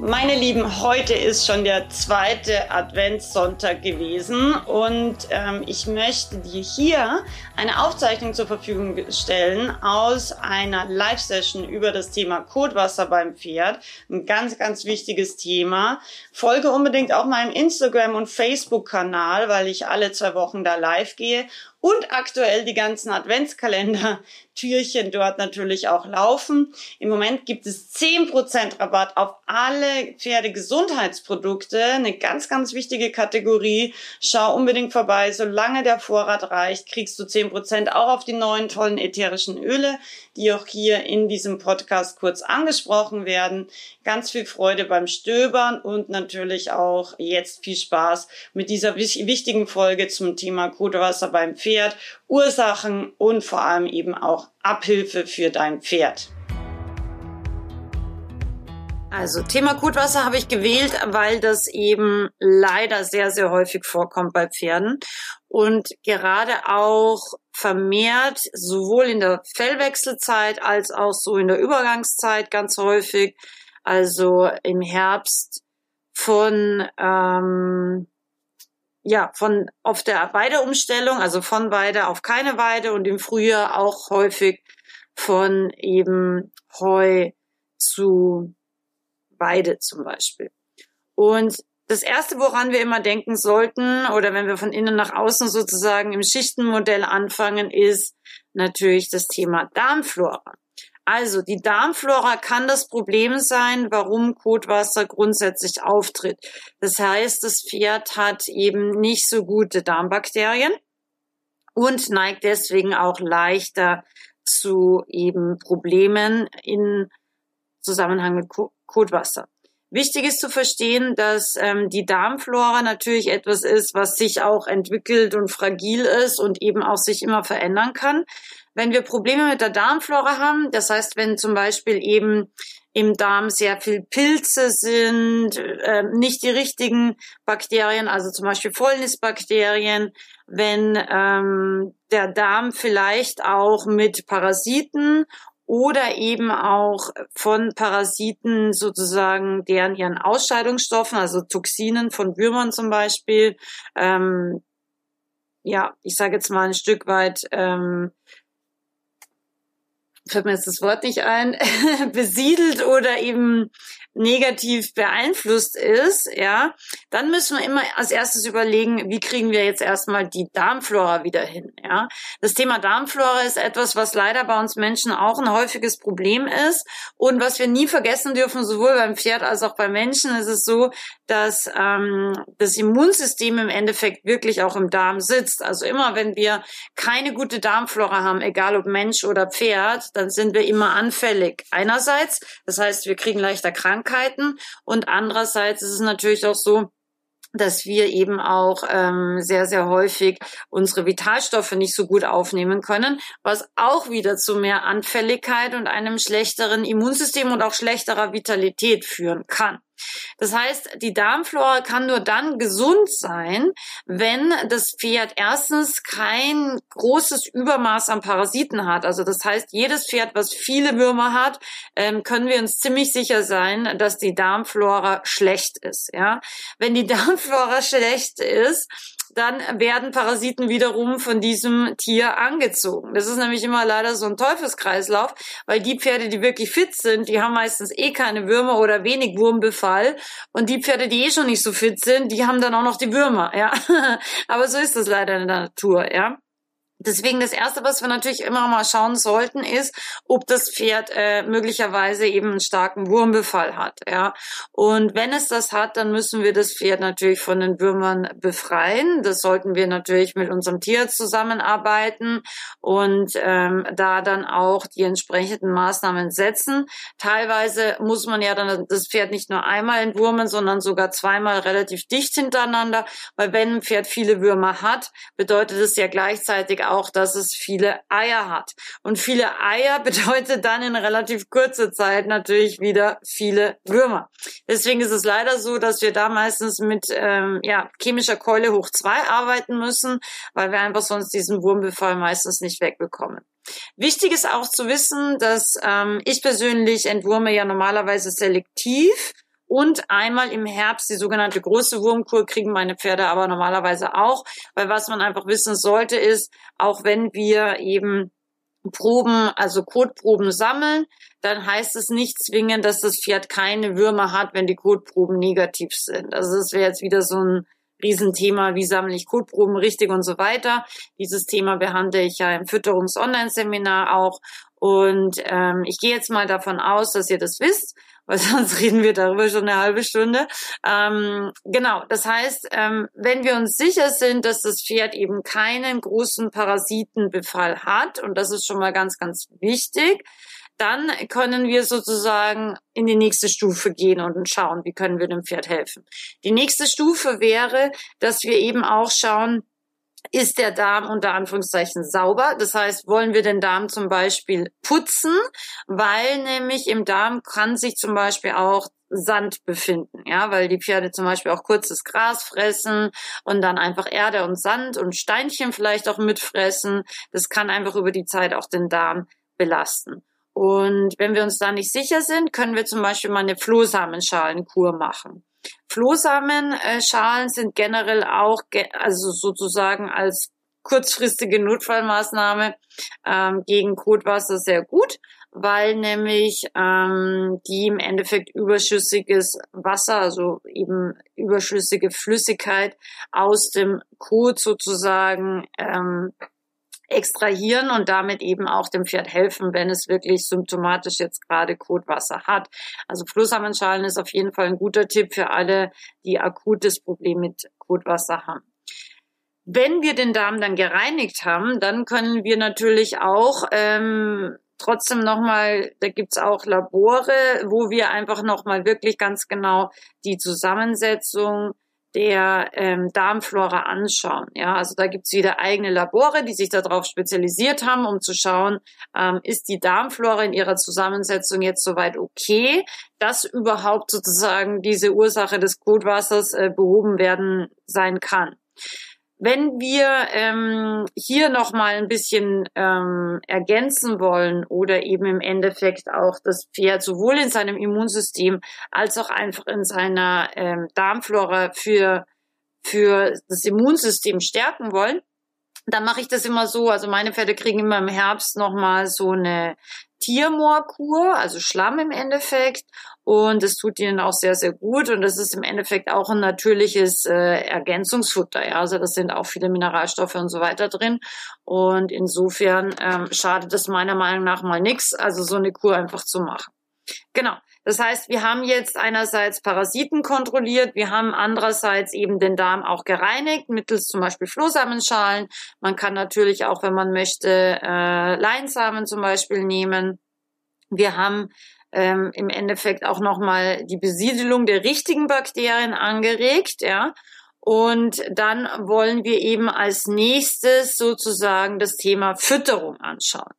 Meine Lieben, heute ist schon der zweite Adventssonntag gewesen und ähm, ich möchte dir hier eine Aufzeichnung zur Verfügung stellen aus einer Live-Session über das Thema Kotwasser beim Pferd. Ein ganz, ganz wichtiges Thema. Folge unbedingt auch meinem Instagram- und Facebook-Kanal, weil ich alle zwei Wochen da live gehe und aktuell die ganzen Adventskalender-Türchen dort natürlich auch laufen. Im Moment gibt es 10% Rabatt auf alle Pferdegesundheitsprodukte. Eine ganz, ganz wichtige Kategorie. Schau unbedingt vorbei. Solange der Vorrat reicht, kriegst du 10% auch auf die neuen tollen ätherischen Öle, die auch hier in diesem Podcast kurz angesprochen werden. Ganz viel Freude beim Stöbern und natürlich auch jetzt viel Spaß mit dieser wichtigen Folge zum Thema Kotewasser beim Pferd. Ursachen und vor allem eben auch Abhilfe für dein Pferd. Also Thema Gutwasser habe ich gewählt, weil das eben leider sehr, sehr häufig vorkommt bei Pferden und gerade auch vermehrt sowohl in der Fellwechselzeit als auch so in der Übergangszeit ganz häufig, also im Herbst von ähm, ja, von auf der Weideumstellung, also von Weide auf keine Weide und im Frühjahr auch häufig von eben Heu zu Weide zum Beispiel. Und das erste, woran wir immer denken sollten, oder wenn wir von innen nach außen sozusagen im Schichtenmodell anfangen, ist natürlich das Thema Darmflora. Also die Darmflora kann das Problem sein, warum Kotwasser grundsätzlich auftritt. Das heißt, das Pferd hat eben nicht so gute Darmbakterien und neigt deswegen auch leichter zu eben Problemen in Zusammenhang mit Kotwasser. Wichtig ist zu verstehen, dass ähm, die Darmflora natürlich etwas ist, was sich auch entwickelt und fragil ist und eben auch sich immer verändern kann. Wenn wir Probleme mit der Darmflora haben, das heißt, wenn zum Beispiel eben im Darm sehr viel Pilze sind, äh, nicht die richtigen Bakterien, also zum Beispiel Fäulnisbakterien, wenn ähm, der Darm vielleicht auch mit Parasiten oder eben auch von Parasiten sozusagen deren ihren Ausscheidungsstoffen, also Toxinen von Würmern zum Beispiel, ähm, ja, ich sage jetzt mal ein Stück weit ähm, fällt mir jetzt das Wort nicht ein, besiedelt oder eben negativ beeinflusst ist, ja, dann müssen wir immer als erstes überlegen, wie kriegen wir jetzt erstmal die Darmflora wieder hin, ja. Das Thema Darmflora ist etwas, was leider bei uns Menschen auch ein häufiges Problem ist und was wir nie vergessen dürfen, sowohl beim Pferd als auch beim Menschen, ist es so, dass ähm, das Immunsystem im Endeffekt wirklich auch im Darm sitzt. Also immer, wenn wir keine gute Darmflora haben, egal ob Mensch oder Pferd, dann sind wir immer anfällig. Einerseits, das heißt, wir kriegen leichter Krankheiten und andererseits ist es natürlich auch so, dass wir eben auch ähm, sehr, sehr häufig unsere Vitalstoffe nicht so gut aufnehmen können, was auch wieder zu mehr Anfälligkeit und einem schlechteren Immunsystem und auch schlechterer Vitalität führen kann. Das heißt, die Darmflora kann nur dann gesund sein, wenn das Pferd erstens kein großes Übermaß an Parasiten hat. Also das heißt, jedes Pferd, was viele Würmer hat, ähm, können wir uns ziemlich sicher sein, dass die Darmflora schlecht ist. Ja, wenn die Darmflora schlecht ist, dann werden Parasiten wiederum von diesem Tier angezogen. Das ist nämlich immer leider so ein Teufelskreislauf, weil die Pferde, die wirklich fit sind, die haben meistens eh keine Würmer oder wenig Wurmbefall und die Pferde, die eh schon nicht so fit sind, die haben dann auch noch die Würmer, ja. Aber so ist es leider in der Natur, ja. Deswegen das Erste, was wir natürlich immer mal schauen sollten, ist, ob das Pferd äh, möglicherweise eben einen starken Wurmbefall hat. Ja, und wenn es das hat, dann müssen wir das Pferd natürlich von den Würmern befreien. Das sollten wir natürlich mit unserem Tier zusammenarbeiten und ähm, da dann auch die entsprechenden Maßnahmen setzen. Teilweise muss man ja dann das Pferd nicht nur einmal entwurmen, sondern sogar zweimal relativ dicht hintereinander, weil wenn ein Pferd viele Würmer hat, bedeutet es ja gleichzeitig auch, dass es viele Eier hat. Und viele Eier bedeutet dann in relativ kurzer Zeit natürlich wieder viele Würmer. Deswegen ist es leider so, dass wir da meistens mit ähm, ja, chemischer Keule hoch zwei arbeiten müssen, weil wir einfach sonst diesen Wurmbefall meistens nicht wegbekommen. Wichtig ist auch zu wissen, dass ähm, ich persönlich entwurme ja normalerweise selektiv und einmal im Herbst die sogenannte große Wurmkur kriegen meine Pferde aber normalerweise auch, weil was man einfach wissen sollte ist, auch wenn wir eben Proben, also Kotproben sammeln, dann heißt es nicht zwingend, dass das Pferd keine Würmer hat, wenn die Kotproben negativ sind. Also das wäre jetzt wieder so ein Riesenthema, wie sammle ich Kotproben richtig und so weiter. Dieses Thema behandle ich ja im Fütterungs-Online-Seminar auch. Und ähm, ich gehe jetzt mal davon aus, dass ihr das wisst, weil sonst reden wir darüber schon eine halbe Stunde. Ähm, genau, das heißt, ähm, wenn wir uns sicher sind, dass das Pferd eben keinen großen Parasitenbefall hat, und das ist schon mal ganz, ganz wichtig, dann können wir sozusagen in die nächste Stufe gehen und schauen, wie können wir dem Pferd helfen. Die nächste Stufe wäre, dass wir eben auch schauen, ist der Darm unter Anführungszeichen sauber. Das heißt, wollen wir den Darm zum Beispiel putzen, weil nämlich im Darm kann sich zum Beispiel auch Sand befinden, ja, weil die Pferde zum Beispiel auch kurzes Gras fressen und dann einfach Erde und Sand und Steinchen vielleicht auch mitfressen. Das kann einfach über die Zeit auch den Darm belasten. Und wenn wir uns da nicht sicher sind, können wir zum Beispiel mal eine Flohsamenschalenkur machen. Flohsamenschalen sind generell auch, also sozusagen als kurzfristige Notfallmaßnahme ähm, gegen Kotwasser sehr gut, weil nämlich ähm, die im Endeffekt überschüssiges Wasser, also eben überschüssige Flüssigkeit aus dem Kot sozusagen ähm, extrahieren und damit eben auch dem Pferd helfen, wenn es wirklich symptomatisch jetzt gerade Kotwasser hat. Also Flussammenschalen ist auf jeden Fall ein guter Tipp für alle, die akutes Problem mit Kotwasser haben. Wenn wir den Darm dann gereinigt haben, dann können wir natürlich auch ähm, trotzdem nochmal, da gibt's auch Labore, wo wir einfach nochmal wirklich ganz genau die Zusammensetzung der ähm, Darmflora anschauen. Ja, also da gibt's wieder eigene Labore, die sich darauf spezialisiert haben, um zu schauen, ähm, ist die Darmflora in ihrer Zusammensetzung jetzt soweit okay, dass überhaupt sozusagen diese Ursache des Kotwassers äh, behoben werden sein kann. Wenn wir ähm, hier noch mal ein bisschen ähm, ergänzen wollen oder eben im Endeffekt auch das Pferd sowohl in seinem Immunsystem als auch einfach in seiner ähm, Darmflora für für das Immunsystem stärken wollen, dann mache ich das immer so. Also meine Pferde kriegen immer im Herbst noch mal so eine Tiermoorkur, also Schlamm im Endeffekt. Und es tut ihnen auch sehr, sehr gut. Und das ist im Endeffekt auch ein natürliches äh, Ergänzungsfutter. Ja? Also das sind auch viele Mineralstoffe und so weiter drin. Und insofern ähm, schadet es meiner Meinung nach mal nichts, also so eine Kur einfach zu machen. Genau. Das heißt, wir haben jetzt einerseits Parasiten kontrolliert, wir haben andererseits eben den Darm auch gereinigt, mittels zum Beispiel Flohsamenschalen. Man kann natürlich auch, wenn man möchte, äh, Leinsamen zum Beispiel nehmen. Wir haben ähm, im Endeffekt auch nochmal die Besiedelung der richtigen Bakterien angeregt, ja. Und dann wollen wir eben als nächstes sozusagen das Thema Fütterung anschauen.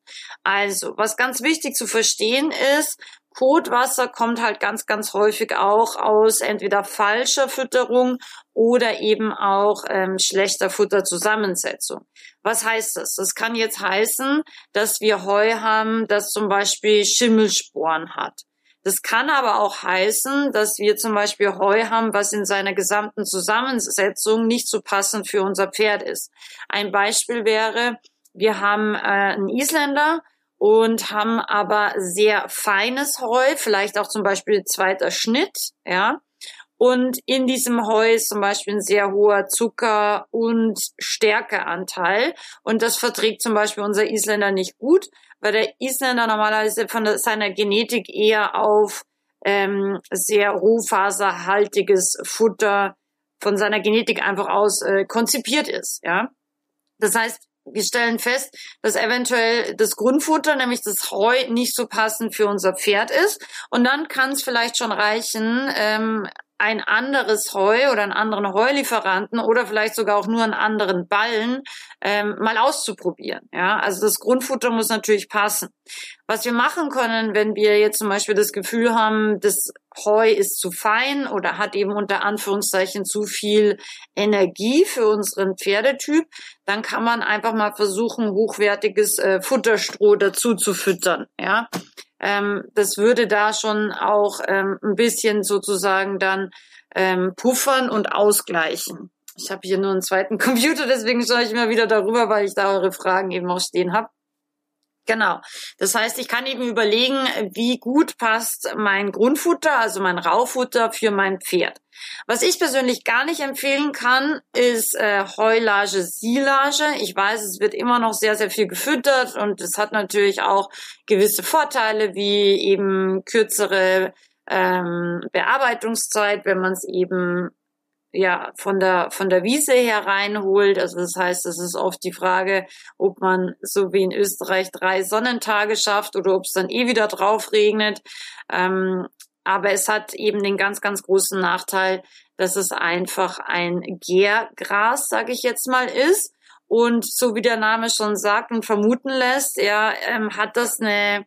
Also, was ganz wichtig zu verstehen ist, Kotwasser kommt halt ganz, ganz häufig auch aus entweder falscher Fütterung oder eben auch ähm, schlechter Futterzusammensetzung. Was heißt das? Das kann jetzt heißen, dass wir Heu haben, das zum Beispiel Schimmelsporen hat. Das kann aber auch heißen, dass wir zum Beispiel Heu haben, was in seiner gesamten Zusammensetzung nicht so passend für unser Pferd ist. Ein Beispiel wäre, wir haben äh, einen Isländer, und haben aber sehr feines Heu, vielleicht auch zum Beispiel zweiter Schnitt, ja. Und in diesem Heu ist zum Beispiel ein sehr hoher Zucker- und Stärkeanteil. Und das verträgt zum Beispiel unser Isländer nicht gut, weil der Isländer normalerweise von seiner Genetik eher auf ähm, sehr rohfaserhaltiges Futter von seiner Genetik einfach aus äh, konzipiert ist, ja. Das heißt, wir stellen fest, dass eventuell das Grundfutter, nämlich das Heu, nicht so passend für unser Pferd ist. Und dann kann es vielleicht schon reichen, ähm, ein anderes Heu oder einen anderen Heulieferanten oder vielleicht sogar auch nur einen anderen Ballen ähm, mal auszuprobieren. Ja, also das Grundfutter muss natürlich passen. Was wir machen können, wenn wir jetzt zum Beispiel das Gefühl haben, das Heu ist zu fein oder hat eben unter Anführungszeichen zu viel Energie für unseren Pferdetyp, dann kann man einfach mal versuchen, hochwertiges äh, Futterstroh dazu zu füttern. Ja, ähm, das würde da schon auch ähm, ein bisschen sozusagen dann ähm, puffern und ausgleichen. Ich habe hier nur einen zweiten Computer, deswegen schaue ich immer wieder darüber, weil ich da eure Fragen eben auch stehen habe. Genau. Das heißt, ich kann eben überlegen, wie gut passt mein Grundfutter, also mein Raufutter für mein Pferd. Was ich persönlich gar nicht empfehlen kann, ist äh, Heulage, Silage. Ich weiß, es wird immer noch sehr, sehr viel gefüttert und es hat natürlich auch gewisse Vorteile, wie eben kürzere ähm, Bearbeitungszeit, wenn man es eben ja von der von der Wiese her reinholt. Also das heißt, es ist oft die Frage, ob man so wie in Österreich drei Sonnentage schafft oder ob es dann eh wieder drauf regnet. Ähm, aber es hat eben den ganz ganz großen Nachteil, dass es einfach ein Gärgras, sage ich jetzt mal, ist. Und so wie der Name schon sagt und vermuten lässt, ja, ähm, hat das eine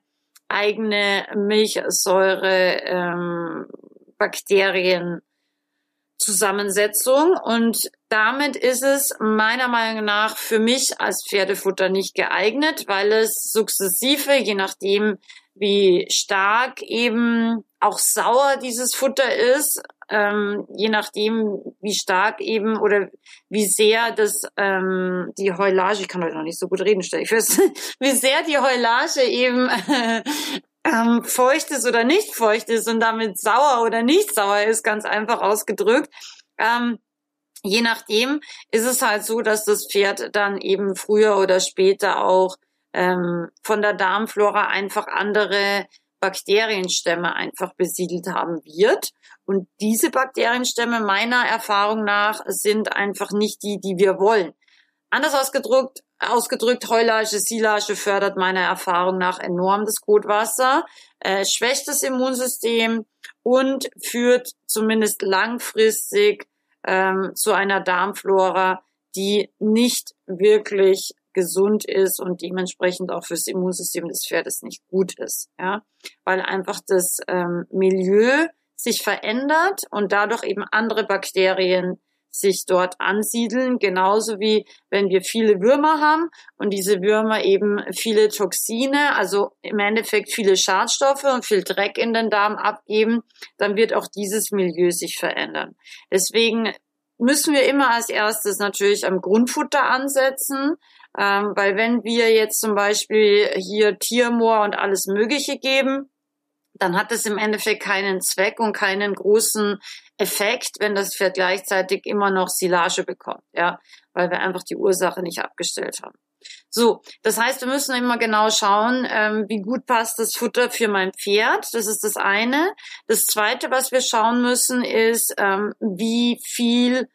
eigene Milchsäure ähm, Bakterien Zusammensetzung. Und damit ist es meiner Meinung nach für mich als Pferdefutter nicht geeignet, weil es sukzessive, je nachdem wie stark eben auch sauer dieses Futter ist, ähm, je nachdem wie stark eben oder wie sehr das ähm, die Heulage, ich kann heute noch nicht so gut reden, stelle ich fest, wie sehr die Heulage eben ähm, feucht ist oder nicht feucht ist und damit sauer oder nicht sauer ist, ganz einfach ausgedrückt. Ähm, je nachdem ist es halt so, dass das Pferd dann eben früher oder später auch ähm, von der Darmflora einfach andere Bakterienstämme einfach besiedelt haben wird. Und diese Bakterienstämme meiner Erfahrung nach sind einfach nicht die, die wir wollen. Anders ausgedrückt, ausgedrückt, Heulage, Silage fördert meiner Erfahrung nach enorm das Kotwasser, äh, schwächt das Immunsystem und führt zumindest langfristig ähm, zu einer Darmflora, die nicht wirklich gesund ist und dementsprechend auch fürs Immunsystem des Pferdes nicht gut ist, ja, weil einfach das ähm, Milieu sich verändert und dadurch eben andere Bakterien sich dort ansiedeln, genauso wie wenn wir viele Würmer haben und diese Würmer eben viele Toxine, also im Endeffekt viele Schadstoffe und viel Dreck in den Darm abgeben, dann wird auch dieses Milieu sich verändern. Deswegen müssen wir immer als erstes natürlich am Grundfutter ansetzen, ähm, weil wenn wir jetzt zum Beispiel hier Tiermoor und alles Mögliche geben, dann hat es im Endeffekt keinen Zweck und keinen großen Effekt, wenn das Pferd gleichzeitig immer noch Silage bekommt, ja, weil wir einfach die Ursache nicht abgestellt haben. So, das heißt, wir müssen immer genau schauen, ähm, wie gut passt das Futter für mein Pferd. Das ist das eine. Das zweite, was wir schauen müssen, ist, ähm, wie viel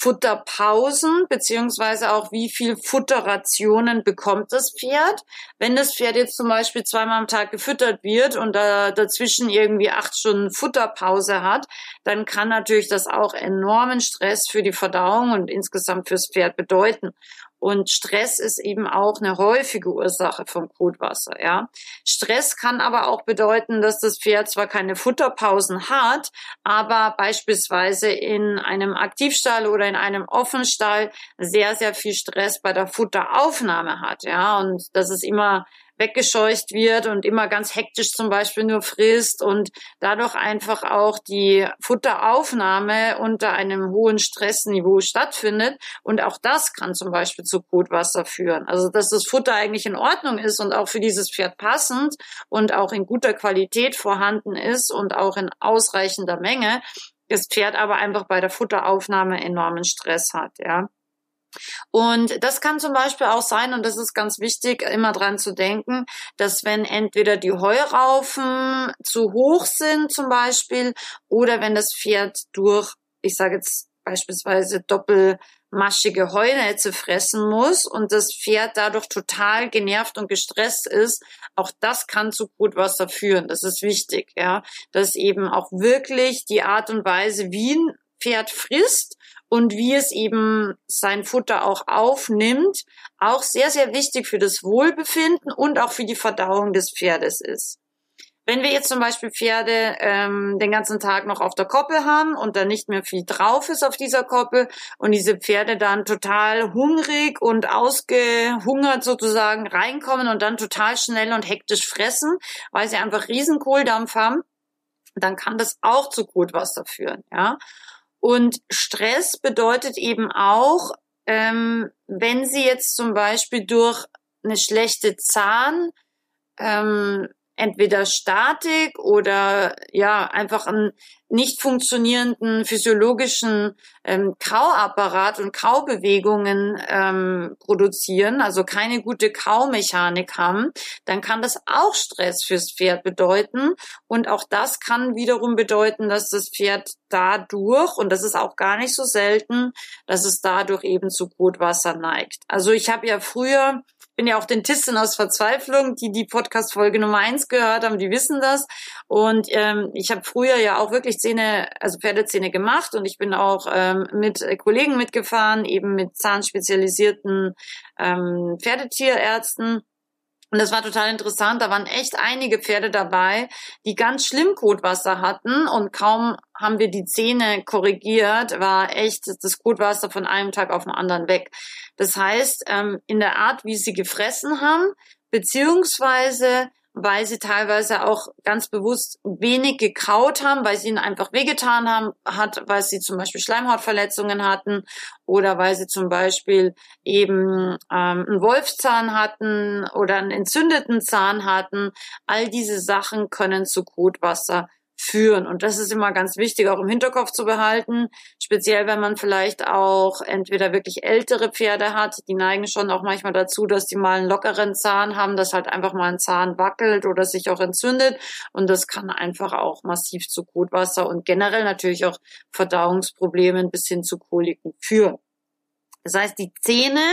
Futterpausen beziehungsweise auch wie viel Futterrationen bekommt das Pferd. Wenn das Pferd jetzt zum Beispiel zweimal am Tag gefüttert wird und da dazwischen irgendwie acht Stunden Futterpause hat, dann kann natürlich das auch enormen Stress für die Verdauung und insgesamt fürs Pferd bedeuten. Und Stress ist eben auch eine häufige Ursache vom Kotwasser, ja. Stress kann aber auch bedeuten, dass das Pferd zwar keine Futterpausen hat, aber beispielsweise in einem Aktivstall oder in einem Offenstall sehr, sehr viel Stress bei der Futteraufnahme hat, ja. Und das ist immer weggescheucht wird und immer ganz hektisch zum Beispiel nur frisst und dadurch einfach auch die Futteraufnahme unter einem hohen Stressniveau stattfindet. Und auch das kann zum Beispiel zu Kotwasser führen. Also dass das Futter eigentlich in Ordnung ist und auch für dieses Pferd passend und auch in guter Qualität vorhanden ist und auch in ausreichender Menge, das Pferd aber einfach bei der Futteraufnahme enormen Stress hat, ja. Und das kann zum Beispiel auch sein, und das ist ganz wichtig, immer dran zu denken, dass wenn entweder die Heuraufen zu hoch sind zum Beispiel oder wenn das Pferd durch, ich sage jetzt beispielsweise doppelmaschige Heunetze fressen muss und das Pferd dadurch total genervt und gestresst ist, auch das kann zu Brutwasser führen. Das ist wichtig, ja, dass eben auch wirklich die Art und Weise, wie ein Pferd frisst und wie es eben sein Futter auch aufnimmt, auch sehr, sehr wichtig für das Wohlbefinden und auch für die Verdauung des Pferdes ist. Wenn wir jetzt zum Beispiel Pferde ähm, den ganzen Tag noch auf der Koppel haben und da nicht mehr viel drauf ist auf dieser Koppel und diese Pferde dann total hungrig und ausgehungert sozusagen reinkommen und dann total schnell und hektisch fressen, weil sie einfach riesen Kohldampf haben, dann kann das auch zu Kotwasser führen, ja. Und Stress bedeutet eben auch, ähm, wenn Sie jetzt zum Beispiel durch eine schlechte Zahn, ähm, entweder Statik oder ja einfach einen nicht funktionierenden physiologischen ähm, Kauapparat und Kaubewegungen ähm, produzieren, also keine gute Kaumechanik haben, dann kann das auch Stress fürs Pferd bedeuten. Und auch das kann wiederum bedeuten, dass das Pferd dadurch, und das ist auch gar nicht so selten, dass es dadurch eben zu Brutwasser neigt. Also ich habe ja früher bin ja auch Dentistin aus Verzweiflung, die die Podcast-Folge Nummer eins gehört haben, die wissen das. Und ähm, ich habe früher ja auch wirklich Zähne, also Pferdezähne gemacht und ich bin auch ähm, mit Kollegen mitgefahren, eben mit zahnspezialisierten ähm, Pferdetierärzten. Und das war total interessant. Da waren echt einige Pferde dabei, die ganz schlimm Kotwasser hatten und kaum haben wir die Zähne korrigiert, war echt das Kotwasser von einem Tag auf den anderen weg. Das heißt, ähm, in der Art, wie sie gefressen haben, beziehungsweise weil sie teilweise auch ganz bewusst wenig gekaut haben, weil sie ihnen einfach wehgetan haben, hat, weil sie zum Beispiel Schleimhautverletzungen hatten oder weil sie zum Beispiel eben ähm, einen Wolfszahn hatten oder einen entzündeten Zahn hatten. All diese Sachen können zu Kotwasser führen. Und das ist immer ganz wichtig, auch im Hinterkopf zu behalten. Speziell, wenn man vielleicht auch entweder wirklich ältere Pferde hat, die neigen schon auch manchmal dazu, dass die mal einen lockeren Zahn haben, dass halt einfach mal ein Zahn wackelt oder sich auch entzündet. Und das kann einfach auch massiv zu Kotwasser und generell natürlich auch Verdauungsproblemen bis hin zu Koliken führen. Das heißt, die Zähne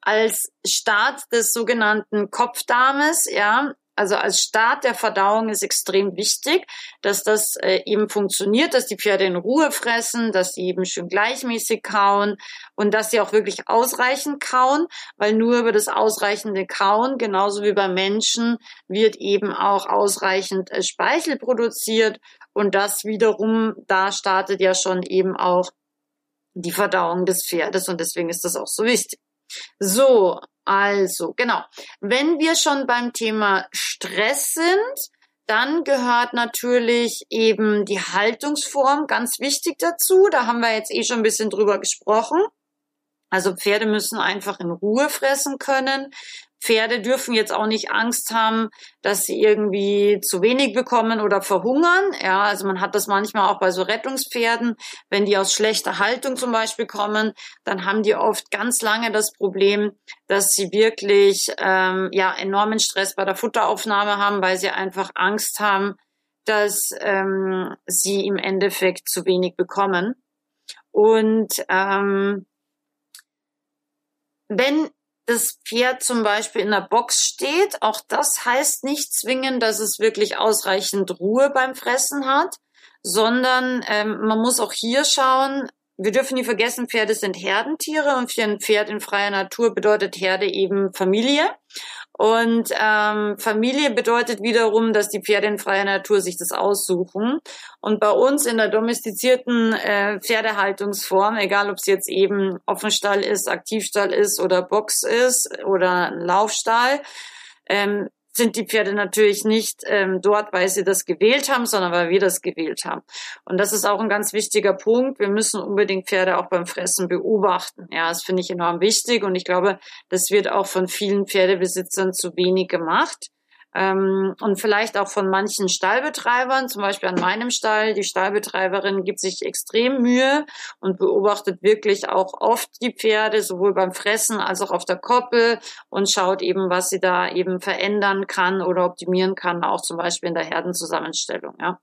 als Start des sogenannten Kopfdarmes, ja, also als Start der Verdauung ist extrem wichtig, dass das äh, eben funktioniert, dass die Pferde in Ruhe fressen, dass sie eben schön gleichmäßig kauen und dass sie auch wirklich ausreichend kauen, weil nur über das ausreichende Kauen, genauso wie beim Menschen, wird eben auch ausreichend äh, Speichel produziert und das wiederum, da startet ja schon eben auch die Verdauung des Pferdes und deswegen ist das auch so wichtig. So, also, genau. Wenn wir schon beim Thema Stress sind, dann gehört natürlich eben die Haltungsform ganz wichtig dazu. Da haben wir jetzt eh schon ein bisschen drüber gesprochen. Also Pferde müssen einfach in Ruhe fressen können. Pferde dürfen jetzt auch nicht Angst haben, dass sie irgendwie zu wenig bekommen oder verhungern. Ja, also man hat das manchmal auch bei so Rettungspferden, wenn die aus schlechter Haltung zum Beispiel kommen, dann haben die oft ganz lange das Problem, dass sie wirklich ähm, ja enormen Stress bei der Futteraufnahme haben, weil sie einfach Angst haben, dass ähm, sie im Endeffekt zu wenig bekommen. Und ähm, wenn das Pferd zum Beispiel in der Box steht, auch das heißt nicht zwingend, dass es wirklich ausreichend Ruhe beim Fressen hat, sondern ähm, man muss auch hier schauen, wir dürfen nie vergessen, Pferde sind Herdentiere und für ein Pferd in freier Natur bedeutet Herde eben Familie. Und ähm, Familie bedeutet wiederum, dass die Pferde in freier Natur sich das aussuchen. Und bei uns in der domestizierten äh, Pferdehaltungsform, egal ob es jetzt eben Offenstall ist, Aktivstall ist oder Box ist oder Laufstall, ähm, sind die Pferde natürlich nicht ähm, dort, weil sie das gewählt haben, sondern weil wir das gewählt haben. Und das ist auch ein ganz wichtiger Punkt. Wir müssen unbedingt Pferde auch beim Fressen beobachten. Ja, das finde ich enorm wichtig und ich glaube, das wird auch von vielen Pferdebesitzern zu wenig gemacht ähm, und vielleicht auch von manchen Stallbetreibern, zum Beispiel an meinem Stall. Die Stallbetreiberin gibt sich extrem Mühe und beobachtet wirklich auch oft die Pferde, sowohl beim Fressen als auch auf der Koppel und schaut eben, was sie da eben verändern kann oder optimieren kann, auch zum Beispiel in der Herdenzusammenstellung. Ja.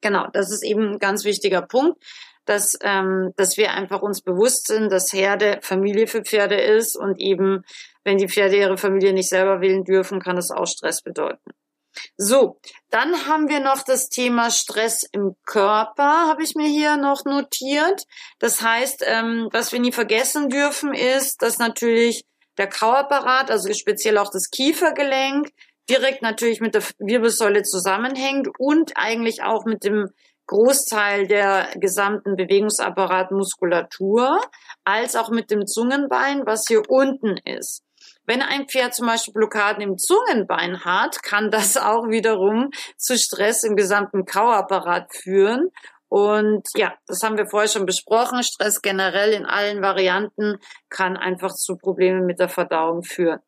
Genau, das ist eben ein ganz wichtiger Punkt. dass, ähm, dass wir einfach uns bewusst sind, dass Herde Familie für Pferde ist und eben, wenn die Pferde ihre Familie nicht selber wählen dürfen, kann das auch Stress bedeuten. So, dann haben wir noch das Thema Stress im Körper, habe ich mir hier noch notiert. Das heißt, ähm, was wir nie vergessen dürfen, ist, dass natürlich der Kauapparat, also speziell auch das Kiefergelenk, direkt natürlich mit der Wirbelsäule zusammenhängt und eigentlich auch mit dem Großteil der gesamten Bewegungsapparatmuskulatur, als auch mit dem Zungenbein, was hier unten ist. Wenn ein Pferd zum Beispiel Blockaden im Zungenbein hat, kann das auch wiederum zu Stress im gesamten Kauapparat führen. Und ja, das haben wir vorher schon besprochen. Stress generell in allen Varianten kann einfach zu Problemen mit der Verdauung führen.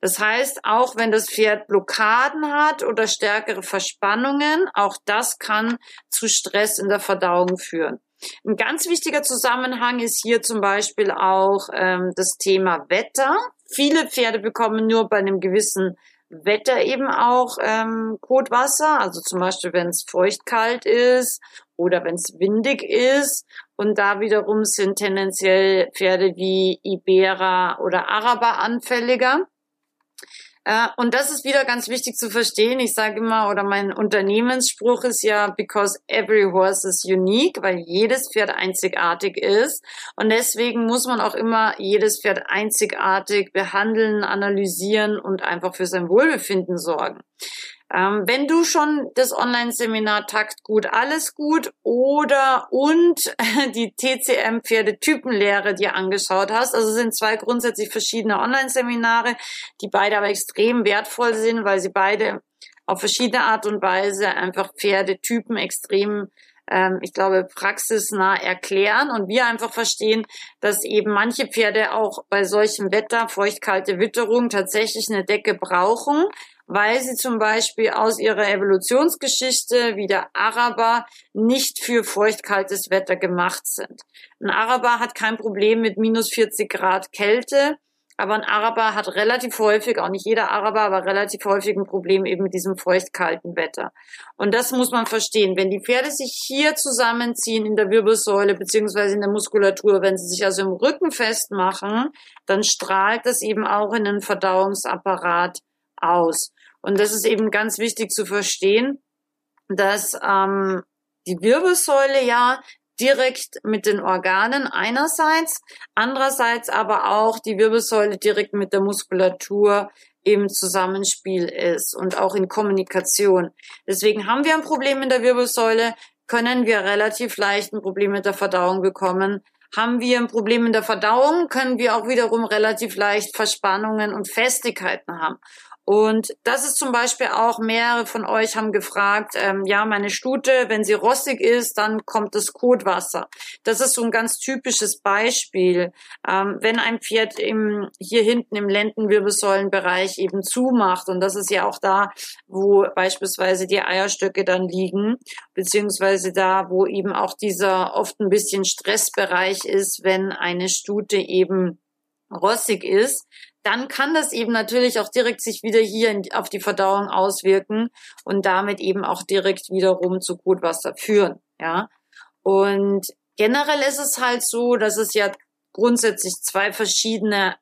Das heißt, auch wenn das Pferd Blockaden hat oder stärkere Verspannungen, auch das kann zu Stress in der Verdauung führen. Ein ganz wichtiger Zusammenhang ist hier zum Beispiel auch ähm, das Thema Wetter. Viele Pferde bekommen nur bei einem gewissen Wetter eben auch ähm, Kotwasser, also zum Beispiel wenn es feucht-kalt ist oder wenn es windig ist. Und da wiederum sind tendenziell Pferde wie Ibera oder Araber anfälliger. Äh, und das ist wieder ganz wichtig zu verstehen. Ich sage immer, oder mein Unternehmensspruch ist ja, because every horse is unique, weil jedes Pferd einzigartig ist. Und deswegen muss man auch immer jedes Pferd einzigartig behandeln, analysieren und einfach für sein Wohlbefinden sorgen. Ähm, wenn du schon das Online-Seminar Takt gut, alles gut. Oder und die TCM Pferdetypenlehre dir angeschaut hast, also sind zwei grundsätzlich verschiedene Online-Seminare, die beide aber extrem wertvoll sind, weil sie beide auf verschiedene Art und Weise einfach Pferdetypen extrem ähm, ich glaube, praxisnah erklären. Und wir einfach verstehen, dass eben manche Pferde auch bei solchem Wetter, feuchtkalte Witterung tatsächlich eine Decke brauchen, weil sie zum Beispiel aus ihrer Evolutionsgeschichte wie der Araber nicht für feuchtkaltes Wetter gemacht sind. Ein Araber hat kein Problem mit minus 40 Grad Kälte, aber ein Araber hat relativ häufig, auch nicht jeder Araber, aber relativ häufig ein Problem eben mit diesem feuchtkalten Wetter. Und das muss man verstehen. Wenn die Pferde sich hier zusammenziehen in der Wirbelsäule beziehungsweise in der Muskulatur, wenn sie sich also im Rücken festmachen, dann strahlt das eben auch in den Verdauungsapparat aus. Und das ist eben ganz wichtig zu verstehen, dass ähm, die Wirbelsäule ja direkt mit den Organen einerseits, andererseits aber auch die Wirbelsäule direkt mit der Muskulatur im Zusammenspiel ist und auch in Kommunikation. Deswegen haben wir ein Problem in der Wirbelsäule, können wir relativ leicht ein Problem mit der Verdauung bekommen. Haben wir ein Problem in der Verdauung, können wir auch wiederum relativ leicht Verspannungen und Festigkeiten haben. Und das ist zum Beispiel auch, mehrere von euch haben gefragt, ähm, ja, meine Stute, wenn sie rossig ist, dann kommt das Kotwasser. Das ist so ein ganz typisches Beispiel. Ähm, wenn ein Pferd im, hier hinten im Lendenwirbelsäulenbereich eben zumacht, und das ist ja auch da, wo beispielsweise die Eierstöcke dann liegen, beziehungsweise da, wo eben auch dieser oft ein bisschen Stressbereich ist, wenn eine Stute eben rossig ist, dann kann das eben natürlich auch direkt sich wieder hier in, auf die Verdauung auswirken und damit eben auch direkt wiederum zu Kotwasser führen, ja. Und generell ist es halt so, dass es ja grundsätzlich zwei verschiedene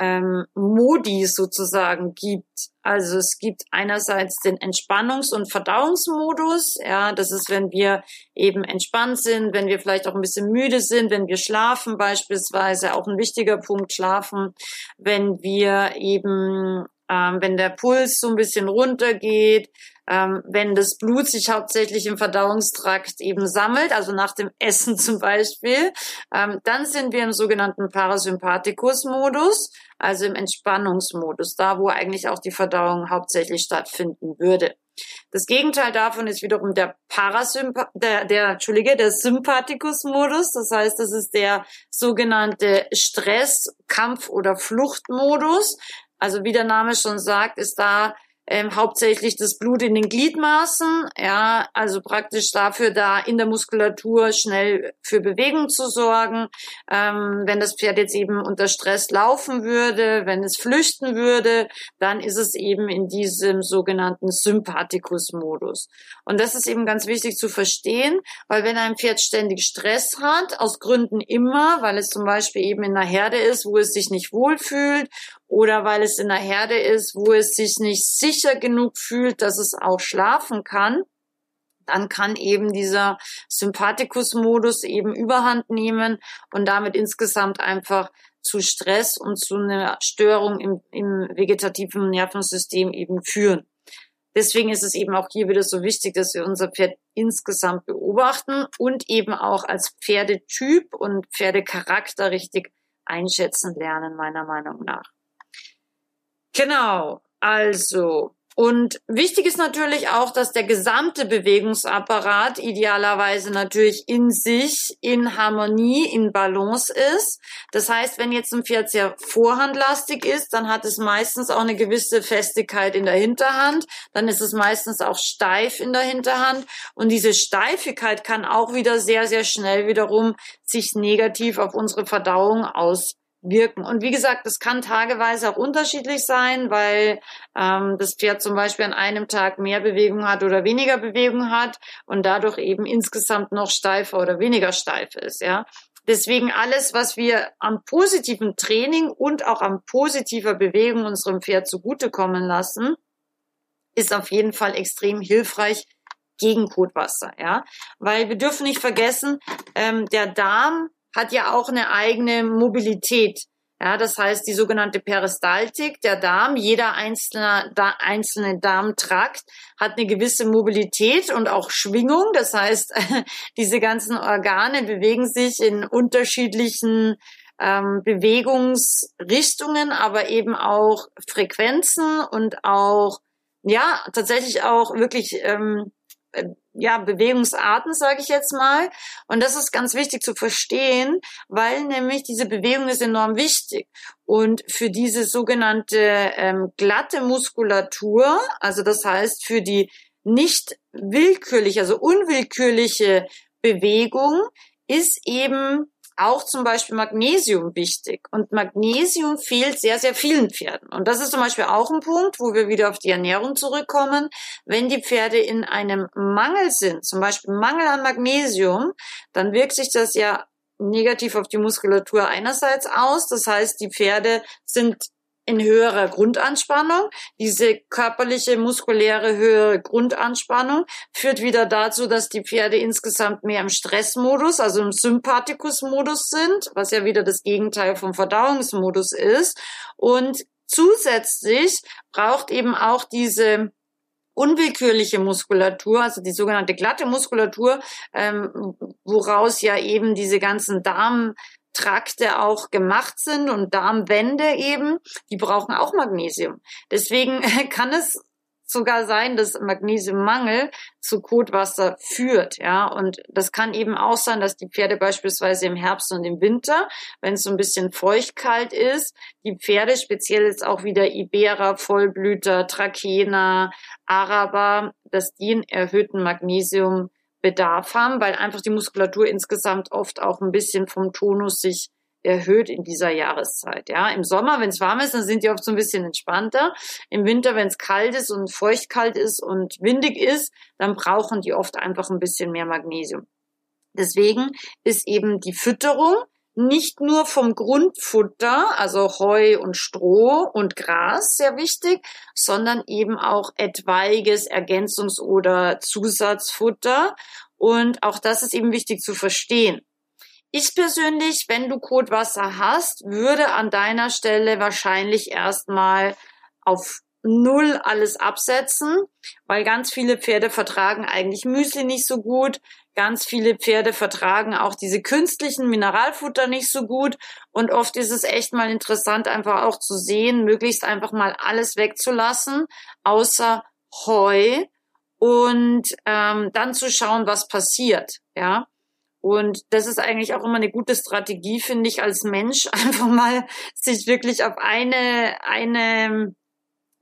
ähm, Modi sozusagen gibt. Also es gibt einerseits den Entspannungs- und Verdauungsmodus. Ja, das ist, wenn wir eben entspannt sind, wenn wir vielleicht auch ein bisschen müde sind, wenn wir schlafen beispielsweise, auch ein wichtiger Punkt schlafen, wenn wir eben, ähm, wenn der Puls so ein bisschen runtergeht, ähm, wenn das Blut sich hauptsächlich im Verdauungstrakt eben sammelt, also nach dem Essen zum Beispiel, ähm, dann sind wir im sogenannten Parasympathikus-Modus, also im Entspannungsmodus, da wo eigentlich auch die Verdauung hauptsächlich stattfinden würde. Das Gegenteil davon ist wiederum der Parasympa der, der, Entschuldige, der Sympathikus-Modus. Das heißt, das ist der sogenannte Stress-, Kampf- oder Fluchtmodus. Also wie der Name schon sagt, ist da ähm, hauptsächlich das Blut in den Gliedmaßen, ja, also praktisch dafür da in der Muskulatur schnell für Bewegung zu sorgen. Ähm, wenn das Pferd jetzt eben unter Stress laufen würde, wenn es flüchten würde, dann ist es eben in diesem sogenannten Sympathikus-Modus. Und das ist eben ganz wichtig zu verstehen, weil wenn ein Pferd ständig Stress hat, aus Gründen immer, weil es zum Beispiel eben in einer Herde ist, wo es sich nicht wohlfühlt oder weil es in einer Herde ist, wo es sich nicht sicher genug fühlt, dass es auch schlafen kann, dann kann eben dieser Sympathikus-Modus eben überhand nehmen und damit insgesamt einfach zu Stress und zu einer Störung im, im vegetativen Nervensystem eben führen. Deswegen ist es eben auch hier wieder so wichtig, dass wir unser Pferd insgesamt beobachten und eben auch als Pferdetyp und Pferdecharakter richtig einschätzen lernen, meiner Meinung nach. Genau, also und wichtig ist natürlich auch, dass der gesamte Bewegungsapparat idealerweise natürlich in sich, in Harmonie, in Balance ist. Das heißt, wenn jetzt ein Pferd sehr vorhandlastig ist, dann hat es meistens auch eine gewisse Festigkeit in der Hinterhand. Dann ist es meistens auch steif in der Hinterhand. Und diese Steifigkeit kann auch wieder sehr, sehr schnell wiederum sich negativ auf unsere Verdauung aus wirken. Und wie gesagt, das kann tageweise auch unterschiedlich sein, weil ähm, das Pferd zum Beispiel an einem Tag mehr Bewegung hat oder weniger Bewegung hat und dadurch eben insgesamt noch steifer oder weniger steif ist. Ja, Deswegen alles, was wir am positiven Training und auch am positiver Bewegung unserem Pferd zugutekommen lassen, ist auf jeden Fall extrem hilfreich gegen Kotwasser, ja, weil wir dürfen nicht vergessen, ähm, der Darm hat ja auch eine eigene Mobilität. Ja, das heißt, die sogenannte Peristaltik, der Darm, jeder einzelne, da, einzelne Darmtrakt hat eine gewisse Mobilität und auch Schwingung. Das heißt, diese ganzen Organe bewegen sich in unterschiedlichen ähm, Bewegungsrichtungen, aber eben auch Frequenzen und auch, ja, tatsächlich auch wirklich ähm, äh, ja, Bewegungsarten, sage ich jetzt mal. Und das ist ganz wichtig zu verstehen, weil nämlich diese Bewegung ist enorm wichtig. Und für diese sogenannte ähm, glatte Muskulatur, also das heißt für die nicht willkürliche, also unwillkürliche Bewegung, ist eben auch zum Beispiel Magnesium wichtig. Und Magnesium fehlt sehr, sehr vielen Pferden. Und das ist zum Beispiel auch ein Punkt, wo wir wieder auf die Ernährung zurückkommen. Wenn die Pferde in einem Mangel sind, zum Beispiel Mangel an Magnesium, dann wirkt sich das ja negativ auf die Muskulatur einerseits aus. Das heißt, die Pferde sind in höherer Grundanspannung. Diese körperliche, muskuläre höhere Grundanspannung führt wieder dazu, dass die Pferde insgesamt mehr im Stressmodus, also im Sympathikusmodus sind, was ja wieder das Gegenteil vom Verdauungsmodus ist. Und zusätzlich braucht eben auch diese unwillkürliche Muskulatur, also die sogenannte glatte Muskulatur, ähm, woraus ja eben diese ganzen Darm Trakte auch gemacht sind und Darmwände eben, die brauchen auch Magnesium. Deswegen kann es sogar sein, dass Magnesiummangel zu Kotwasser führt, ja. Und das kann eben auch sein, dass die Pferde beispielsweise im Herbst und im Winter, wenn es so ein bisschen feuchtkalt ist, die Pferde, speziell jetzt auch wieder Ibera, Vollblüter, Trakehner, Araber, dass die einen erhöhten Magnesium Bedarf haben, weil einfach die Muskulatur insgesamt oft auch ein bisschen vom Tonus sich erhöht in dieser Jahreszeit. Ja, im Sommer, wenn es warm ist, dann sind die oft so ein bisschen entspannter. Im Winter, wenn es kalt ist und feuchtkalt ist und windig ist, dann brauchen die oft einfach ein bisschen mehr Magnesium. Deswegen ist eben die Fütterung nicht nur vom Grundfutter, also Heu und Stroh und Gras sehr wichtig, sondern eben auch etwaiges Ergänzungs- oder Zusatzfutter. Und auch das ist eben wichtig zu verstehen. Ich persönlich, wenn du Kotwasser hast, würde an deiner Stelle wahrscheinlich erstmal auf null alles absetzen, weil ganz viele Pferde vertragen eigentlich Müsli nicht so gut. Ganz viele Pferde vertragen auch diese künstlichen Mineralfutter nicht so gut. Und oft ist es echt mal interessant, einfach auch zu sehen, möglichst einfach mal alles wegzulassen, außer Heu und ähm, dann zu schauen, was passiert. Ja. Und das ist eigentlich auch immer eine gute Strategie, finde ich, als Mensch, einfach mal sich wirklich auf eine, eine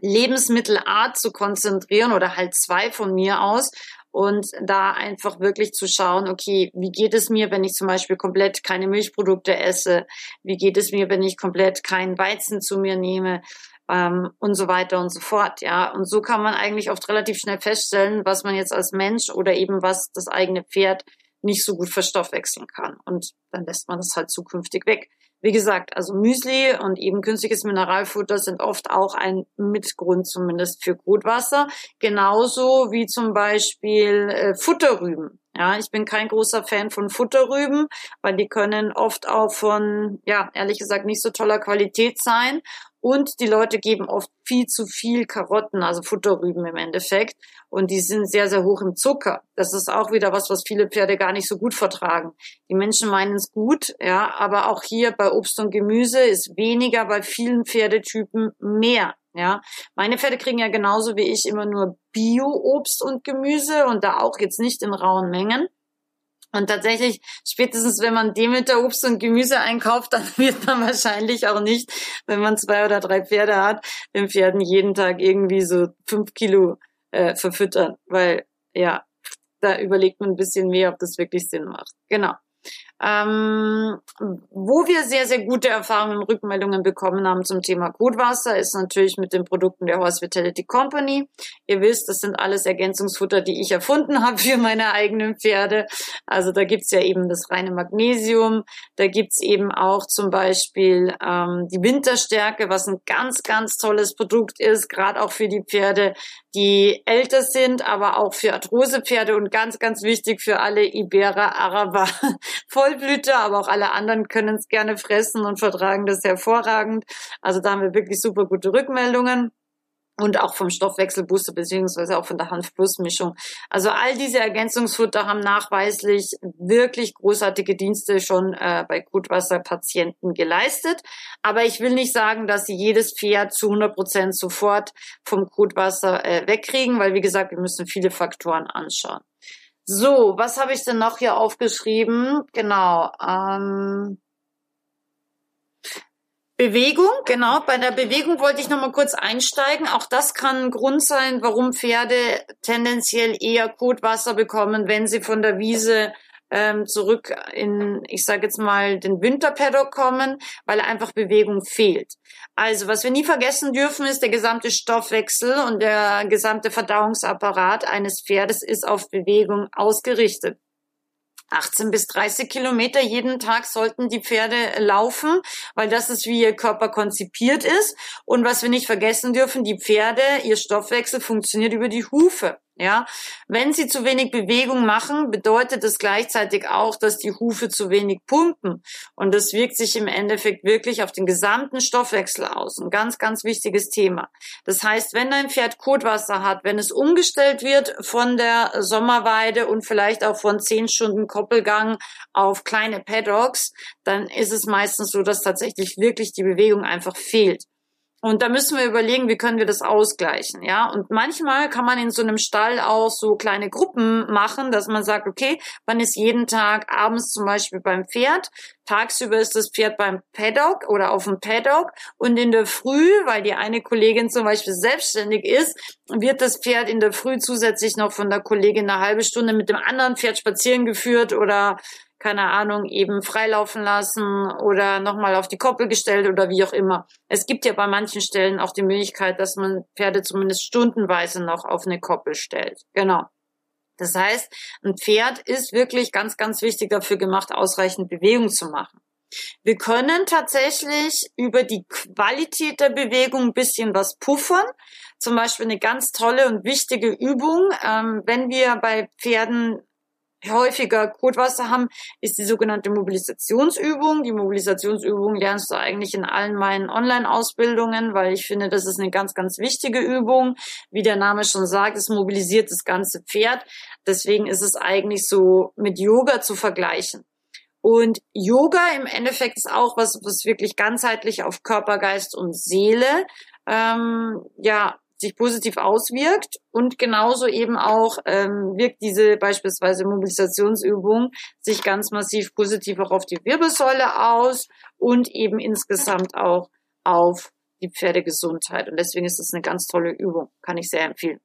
Lebensmittelart zu konzentrieren oder halt zwei von mir aus und da einfach wirklich zu schauen, okay, wie geht es mir, wenn ich zum Beispiel komplett keine Milchprodukte esse? Wie geht es mir, wenn ich komplett keinen Weizen zu mir nehme? Ähm, und so weiter und so fort, ja. Und so kann man eigentlich oft relativ schnell feststellen, was man jetzt als Mensch oder eben was das eigene Pferd nicht so gut verstoffwechseln kann. Und dann lässt man das halt zukünftig weg. Wie gesagt, also Müsli und eben künstliches Mineralfutter sind oft auch ein Mitgrund zumindest für Gutwasser. Genauso wie zum Beispiel äh, Futterrüben. Ja, ich bin kein großer Fan von Futterrüben, weil die können oft auch von, ja, ehrlich gesagt nicht so toller Qualität sein. Und die Leute geben oft viel zu viel Karotten, also Futterrüben im Endeffekt. Und die sind sehr, sehr hoch im Zucker. Das ist auch wieder was, was viele Pferde gar nicht so gut vertragen. Die Menschen meinen es gut, ja, aber auch hier bei Obst und Gemüse ist weniger bei vielen Pferdetypen mehr. Ja, meine Pferde kriegen ja genauso wie ich immer nur Bio-Obst und Gemüse und da auch jetzt nicht in rauen Mengen. Und tatsächlich, spätestens wenn man Demeter Obst und Gemüse einkauft, dann wird man wahrscheinlich auch nicht, wenn man zwei oder drei Pferde hat, den Pferden jeden Tag irgendwie so fünf Kilo äh, verfüttern. Weil, ja, da überlegt man ein bisschen mehr, ob das wirklich Sinn macht. Genau. Ähm, wo wir sehr, sehr gute Erfahrungen und Rückmeldungen bekommen haben zum Thema Gutwasser, ist natürlich mit den Produkten der Hospitality Company. Ihr wisst, das sind alles Ergänzungsfutter, die ich erfunden habe für meine eigenen Pferde. Also da gibt's ja eben das reine Magnesium, da gibt's eben auch zum Beispiel ähm, die Winterstärke, was ein ganz, ganz tolles Produkt ist, gerade auch für die Pferde, die älter sind, aber auch für Arthrosepferde und ganz, ganz wichtig für alle Ibera, Araber, Vollblüter, aber auch alle anderen können es gerne fressen und vertragen das hervorragend. Also da haben wir wirklich super gute Rückmeldungen und auch vom Stoffwechselbooster beziehungsweise auch von der Hanf-Plus-Mischung. Also all diese Ergänzungsfutter haben nachweislich wirklich großartige Dienste schon äh, bei Gutwasserpatienten geleistet. Aber ich will nicht sagen, dass sie jedes Pferd zu 100 Prozent sofort vom Gutwasser äh, wegkriegen, weil wie gesagt, wir müssen viele Faktoren anschauen. So, was habe ich denn noch hier aufgeschrieben? Genau. Ähm, Bewegung, genau. Bei der Bewegung wollte ich noch mal kurz einsteigen. Auch das kann ein Grund sein, warum Pferde tendenziell eher Kotwasser bekommen, wenn sie von der Wiese ähm, zurück in, ich sage jetzt mal, den Winterpaddock kommen, weil einfach Bewegung fehlt. Also, was wir nie vergessen dürfen, ist, der gesamte Stoffwechsel und der gesamte Verdauungsapparat eines Pferdes ist auf Bewegung ausgerichtet. 18 bis 30 Kilometer jeden Tag sollten die Pferde laufen, weil das ist, wie ihr Körper konzipiert ist. Und was wir nicht vergessen dürfen, die Pferde, ihr Stoffwechsel funktioniert über die Hufe. Ja, wenn sie zu wenig Bewegung machen, bedeutet es gleichzeitig auch, dass die Hufe zu wenig pumpen. Und das wirkt sich im Endeffekt wirklich auf den gesamten Stoffwechsel aus. Ein ganz, ganz wichtiges Thema. Das heißt, wenn dein Pferd Kotwasser hat, wenn es umgestellt wird von der Sommerweide und vielleicht auch von zehn Stunden Koppelgang auf kleine Paddocks, dann ist es meistens so, dass tatsächlich wirklich die Bewegung einfach fehlt. Und da müssen wir überlegen, wie können wir das ausgleichen, ja? Und manchmal kann man in so einem Stall auch so kleine Gruppen machen, dass man sagt, okay, man ist jeden Tag abends zum Beispiel beim Pferd, tagsüber ist das Pferd beim Paddock oder auf dem Paddock und in der Früh, weil die eine Kollegin zum Beispiel selbstständig ist, wird das Pferd in der Früh zusätzlich noch von der Kollegin eine halbe Stunde mit dem anderen Pferd spazieren geführt oder keine Ahnung, eben freilaufen lassen oder nochmal auf die Koppel gestellt oder wie auch immer. Es gibt ja bei manchen Stellen auch die Möglichkeit, dass man Pferde zumindest stundenweise noch auf eine Koppel stellt. Genau. Das heißt, ein Pferd ist wirklich ganz, ganz wichtig dafür gemacht, ausreichend Bewegung zu machen. Wir können tatsächlich über die Qualität der Bewegung ein bisschen was puffern. Zum Beispiel eine ganz tolle und wichtige Übung, ähm, wenn wir bei Pferden häufiger Kotwasser haben, ist die sogenannte Mobilisationsübung. Die Mobilisationsübung lernst du eigentlich in allen meinen Online-Ausbildungen, weil ich finde, das ist eine ganz, ganz wichtige Übung. Wie der Name schon sagt, es mobilisiert das ganze Pferd. Deswegen ist es eigentlich so mit Yoga zu vergleichen. Und Yoga im Endeffekt ist auch was, was wirklich ganzheitlich auf Körper, Geist und Seele ähm, ja sich positiv auswirkt und genauso eben auch ähm, wirkt diese beispielsweise Mobilisationsübung sich ganz massiv positiv auch auf die Wirbelsäule aus und eben insgesamt auch auf die Pferdegesundheit. Und deswegen ist es eine ganz tolle Übung, kann ich sehr empfehlen.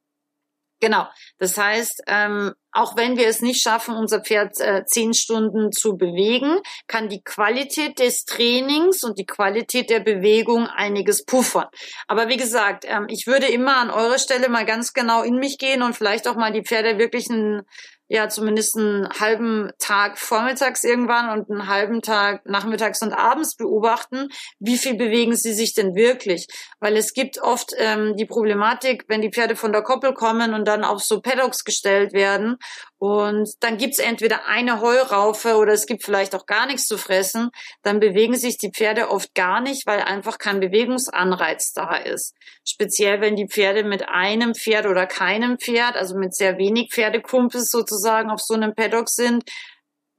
Genau. Das heißt, ähm, auch wenn wir es nicht schaffen, unser Pferd äh, zehn Stunden zu bewegen, kann die Qualität des Trainings und die Qualität der Bewegung einiges puffern. Aber wie gesagt, ähm, ich würde immer an eurer Stelle mal ganz genau in mich gehen und vielleicht auch mal die Pferde wirklich ein ja zumindest einen halben Tag vormittags irgendwann und einen halben Tag nachmittags und abends beobachten, wie viel bewegen sie sich denn wirklich. Weil es gibt oft ähm, die Problematik, wenn die Pferde von der Koppel kommen und dann auf so Paddocks gestellt werden und dann gibt's entweder eine Heuraufe oder es gibt vielleicht auch gar nichts zu fressen. Dann bewegen sich die Pferde oft gar nicht, weil einfach kein Bewegungsanreiz da ist. Speziell wenn die Pferde mit einem Pferd oder keinem Pferd, also mit sehr wenig Pferdekumpels sozusagen auf so einem Paddock sind,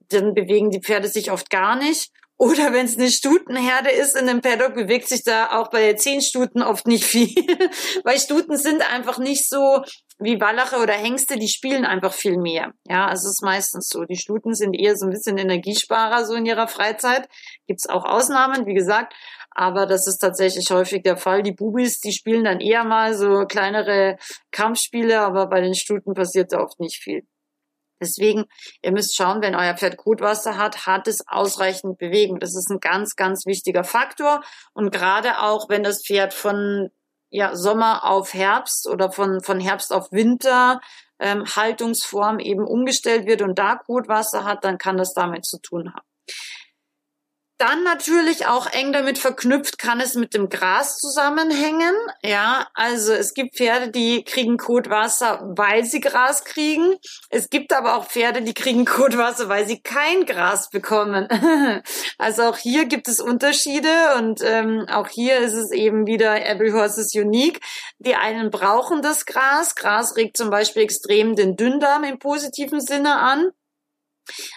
dann bewegen die Pferde sich oft gar nicht. Oder wenn es eine Stutenherde ist in einem Paddock, bewegt sich da auch bei zehn Stuten oft nicht viel. Weil Stuten sind einfach nicht so wie Wallache oder Hengste, die spielen einfach viel mehr. Ja, also es ist meistens so. Die Stuten sind eher so ein bisschen Energiesparer so in ihrer Freizeit. Gibt's auch Ausnahmen, wie gesagt. Aber das ist tatsächlich häufig der Fall. Die Bubis, die spielen dann eher mal so kleinere Kampfspiele, aber bei den Stuten passiert da oft nicht viel. Deswegen, ihr müsst schauen, wenn euer Pferd Kotwasser hat, hat es ausreichend Bewegung. Das ist ein ganz, ganz wichtiger Faktor. Und gerade auch, wenn das Pferd von ja, Sommer auf Herbst oder von, von Herbst auf Winter ähm, Haltungsform eben umgestellt wird und da Kotwasser hat, dann kann das damit zu tun haben. Dann natürlich auch eng damit verknüpft kann es mit dem Gras zusammenhängen. Ja, also es gibt Pferde, die kriegen Kotwasser, weil sie Gras kriegen. Es gibt aber auch Pferde, die kriegen Kotwasser, weil sie kein Gras bekommen. also auch hier gibt es Unterschiede und ähm, auch hier ist es eben wieder Every Horse is unique. Die einen brauchen das Gras. Gras regt zum Beispiel extrem den Dünndarm im positiven Sinne an.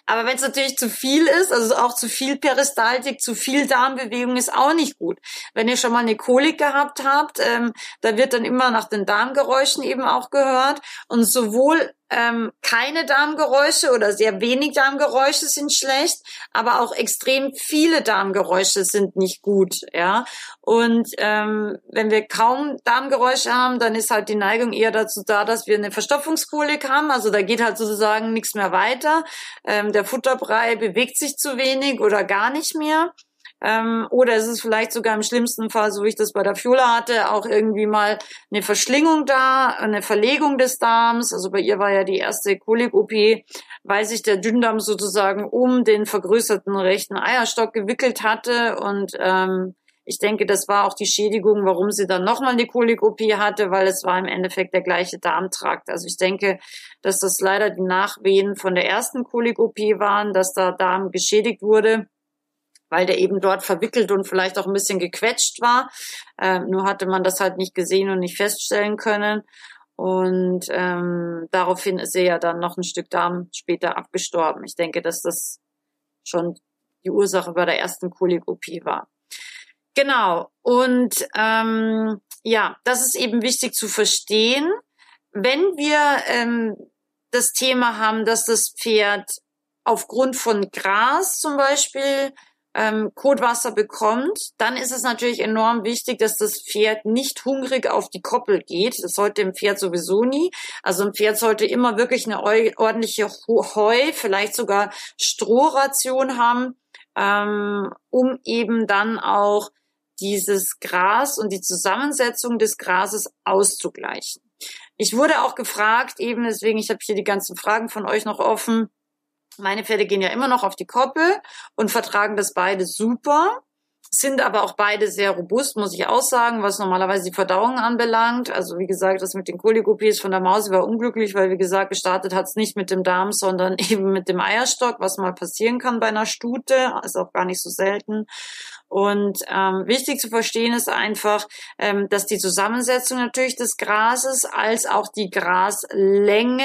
Aber wenn es natürlich zu viel ist, also auch zu viel Peristaltik, zu viel Darmbewegung ist auch nicht gut. Wenn ihr schon mal eine Kolik gehabt habt, ähm, da wird dann immer nach den Darmgeräuschen eben auch gehört. Und sowohl ähm, keine Darmgeräusche oder sehr wenig Darmgeräusche sind schlecht, aber auch extrem viele Darmgeräusche sind nicht gut, ja. Und ähm, wenn wir kaum Darmgeräusche haben, dann ist halt die Neigung eher dazu da, dass wir eine Verstopfungskolik haben. Also da geht halt sozusagen nichts mehr weiter. Ähm, der Futterbrei bewegt sich zu wenig oder gar nicht mehr. Ähm, oder ist es vielleicht sogar im schlimmsten Fall, so wie ich das bei der Fiola hatte, auch irgendwie mal eine Verschlingung da, eine Verlegung des Darms. Also bei ihr war ja die erste Kolik-OP, weil sich der Dünndarm sozusagen um den vergrößerten rechten Eierstock gewickelt hatte und ähm, ich denke, das war auch die Schädigung, warum sie dann nochmal eine Kolik-OP hatte, weil es war im Endeffekt der gleiche Darmtrakt. Also ich denke, dass das leider die Nachwehen von der ersten Kolik-OP waren, dass der Darm geschädigt wurde weil der eben dort verwickelt und vielleicht auch ein bisschen gequetscht war. Ähm, nur hatte man das halt nicht gesehen und nicht feststellen können. Und ähm, daraufhin ist er ja dann noch ein Stück Darm später abgestorben. Ich denke, dass das schon die Ursache bei der ersten Kolik-OP war. Genau. Und ähm, ja, das ist eben wichtig zu verstehen. Wenn wir ähm, das Thema haben, dass das Pferd aufgrund von Gras zum Beispiel ähm, Kotwasser bekommt, dann ist es natürlich enorm wichtig, dass das Pferd nicht hungrig auf die Koppel geht. Das sollte dem Pferd sowieso nie. Also ein Pferd sollte immer wirklich eine ordentliche Heu, vielleicht sogar Strohration haben, ähm, um eben dann auch dieses Gras und die Zusammensetzung des Grases auszugleichen. Ich wurde auch gefragt, eben deswegen, ich habe hier die ganzen Fragen von euch noch offen, meine Pferde gehen ja immer noch auf die Koppel und vertragen das beide super, sind aber auch beide sehr robust, muss ich auch sagen, was normalerweise die Verdauung anbelangt. Also wie gesagt, das mit den Kolikopies von der Maus war unglücklich, weil wie gesagt, gestartet hat es nicht mit dem Darm, sondern eben mit dem Eierstock, was mal passieren kann bei einer Stute, ist auch gar nicht so selten. Und ähm, wichtig zu verstehen ist einfach, ähm, dass die Zusammensetzung natürlich des Grases als auch die Graslänge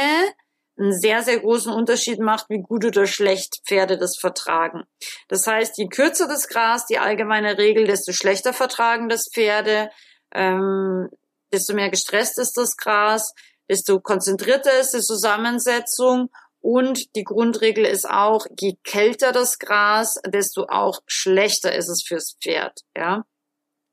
einen sehr, sehr großen Unterschied macht, wie gut oder schlecht Pferde das vertragen. Das heißt, je kürzer das Gras, die allgemeine Regel, desto schlechter vertragen das Pferde, ähm, desto mehr gestresst ist das Gras, desto konzentrierter ist die Zusammensetzung und die Grundregel ist auch, je kälter das Gras, desto auch schlechter ist es fürs Pferd, ja.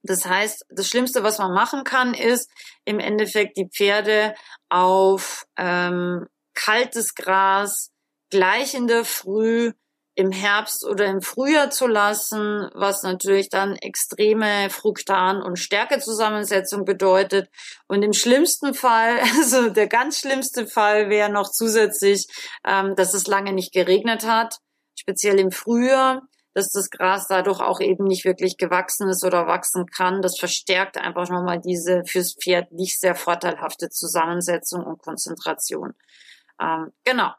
Das heißt, das Schlimmste, was man machen kann, ist im Endeffekt die Pferde auf ähm, kaltes Gras gleich in der Früh im Herbst oder im Frühjahr zu lassen, was natürlich dann extreme Fruktan- und Stärkezusammensetzung bedeutet. Und im schlimmsten Fall, also der ganz schlimmste Fall wäre noch zusätzlich, ähm, dass es lange nicht geregnet hat, speziell im Frühjahr, dass das Gras dadurch auch eben nicht wirklich gewachsen ist oder wachsen kann. Das verstärkt einfach nochmal diese fürs Pferd nicht sehr vorteilhafte Zusammensetzung und Konzentration. Ähm, genau.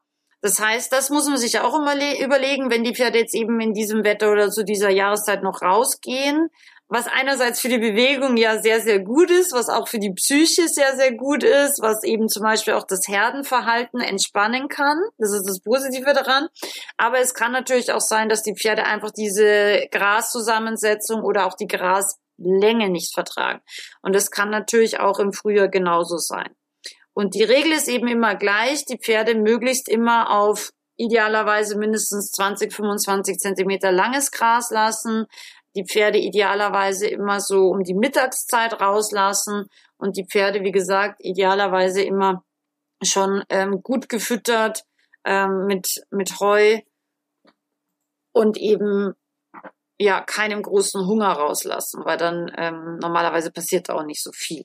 Das heißt, das muss man sich auch immer überlegen, wenn die Pferde jetzt eben in diesem Wetter oder zu dieser Jahreszeit noch rausgehen, was einerseits für die Bewegung ja sehr, sehr gut ist, was auch für die Psyche sehr, sehr gut ist, was eben zum Beispiel auch das Herdenverhalten entspannen kann. Das ist das Positive daran. Aber es kann natürlich auch sein, dass die Pferde einfach diese Graszusammensetzung oder auch die Graslänge nicht vertragen. Und das kann natürlich auch im Frühjahr genauso sein. Und die Regel ist eben immer gleich, die Pferde möglichst immer auf idealerweise mindestens 20, 25 Zentimeter langes Gras lassen, die Pferde idealerweise immer so um die Mittagszeit rauslassen und die Pferde, wie gesagt, idealerweise immer schon ähm, gut gefüttert ähm, mit, mit Heu und eben ja keinem großen Hunger rauslassen, weil dann ähm, normalerweise passiert auch nicht so viel.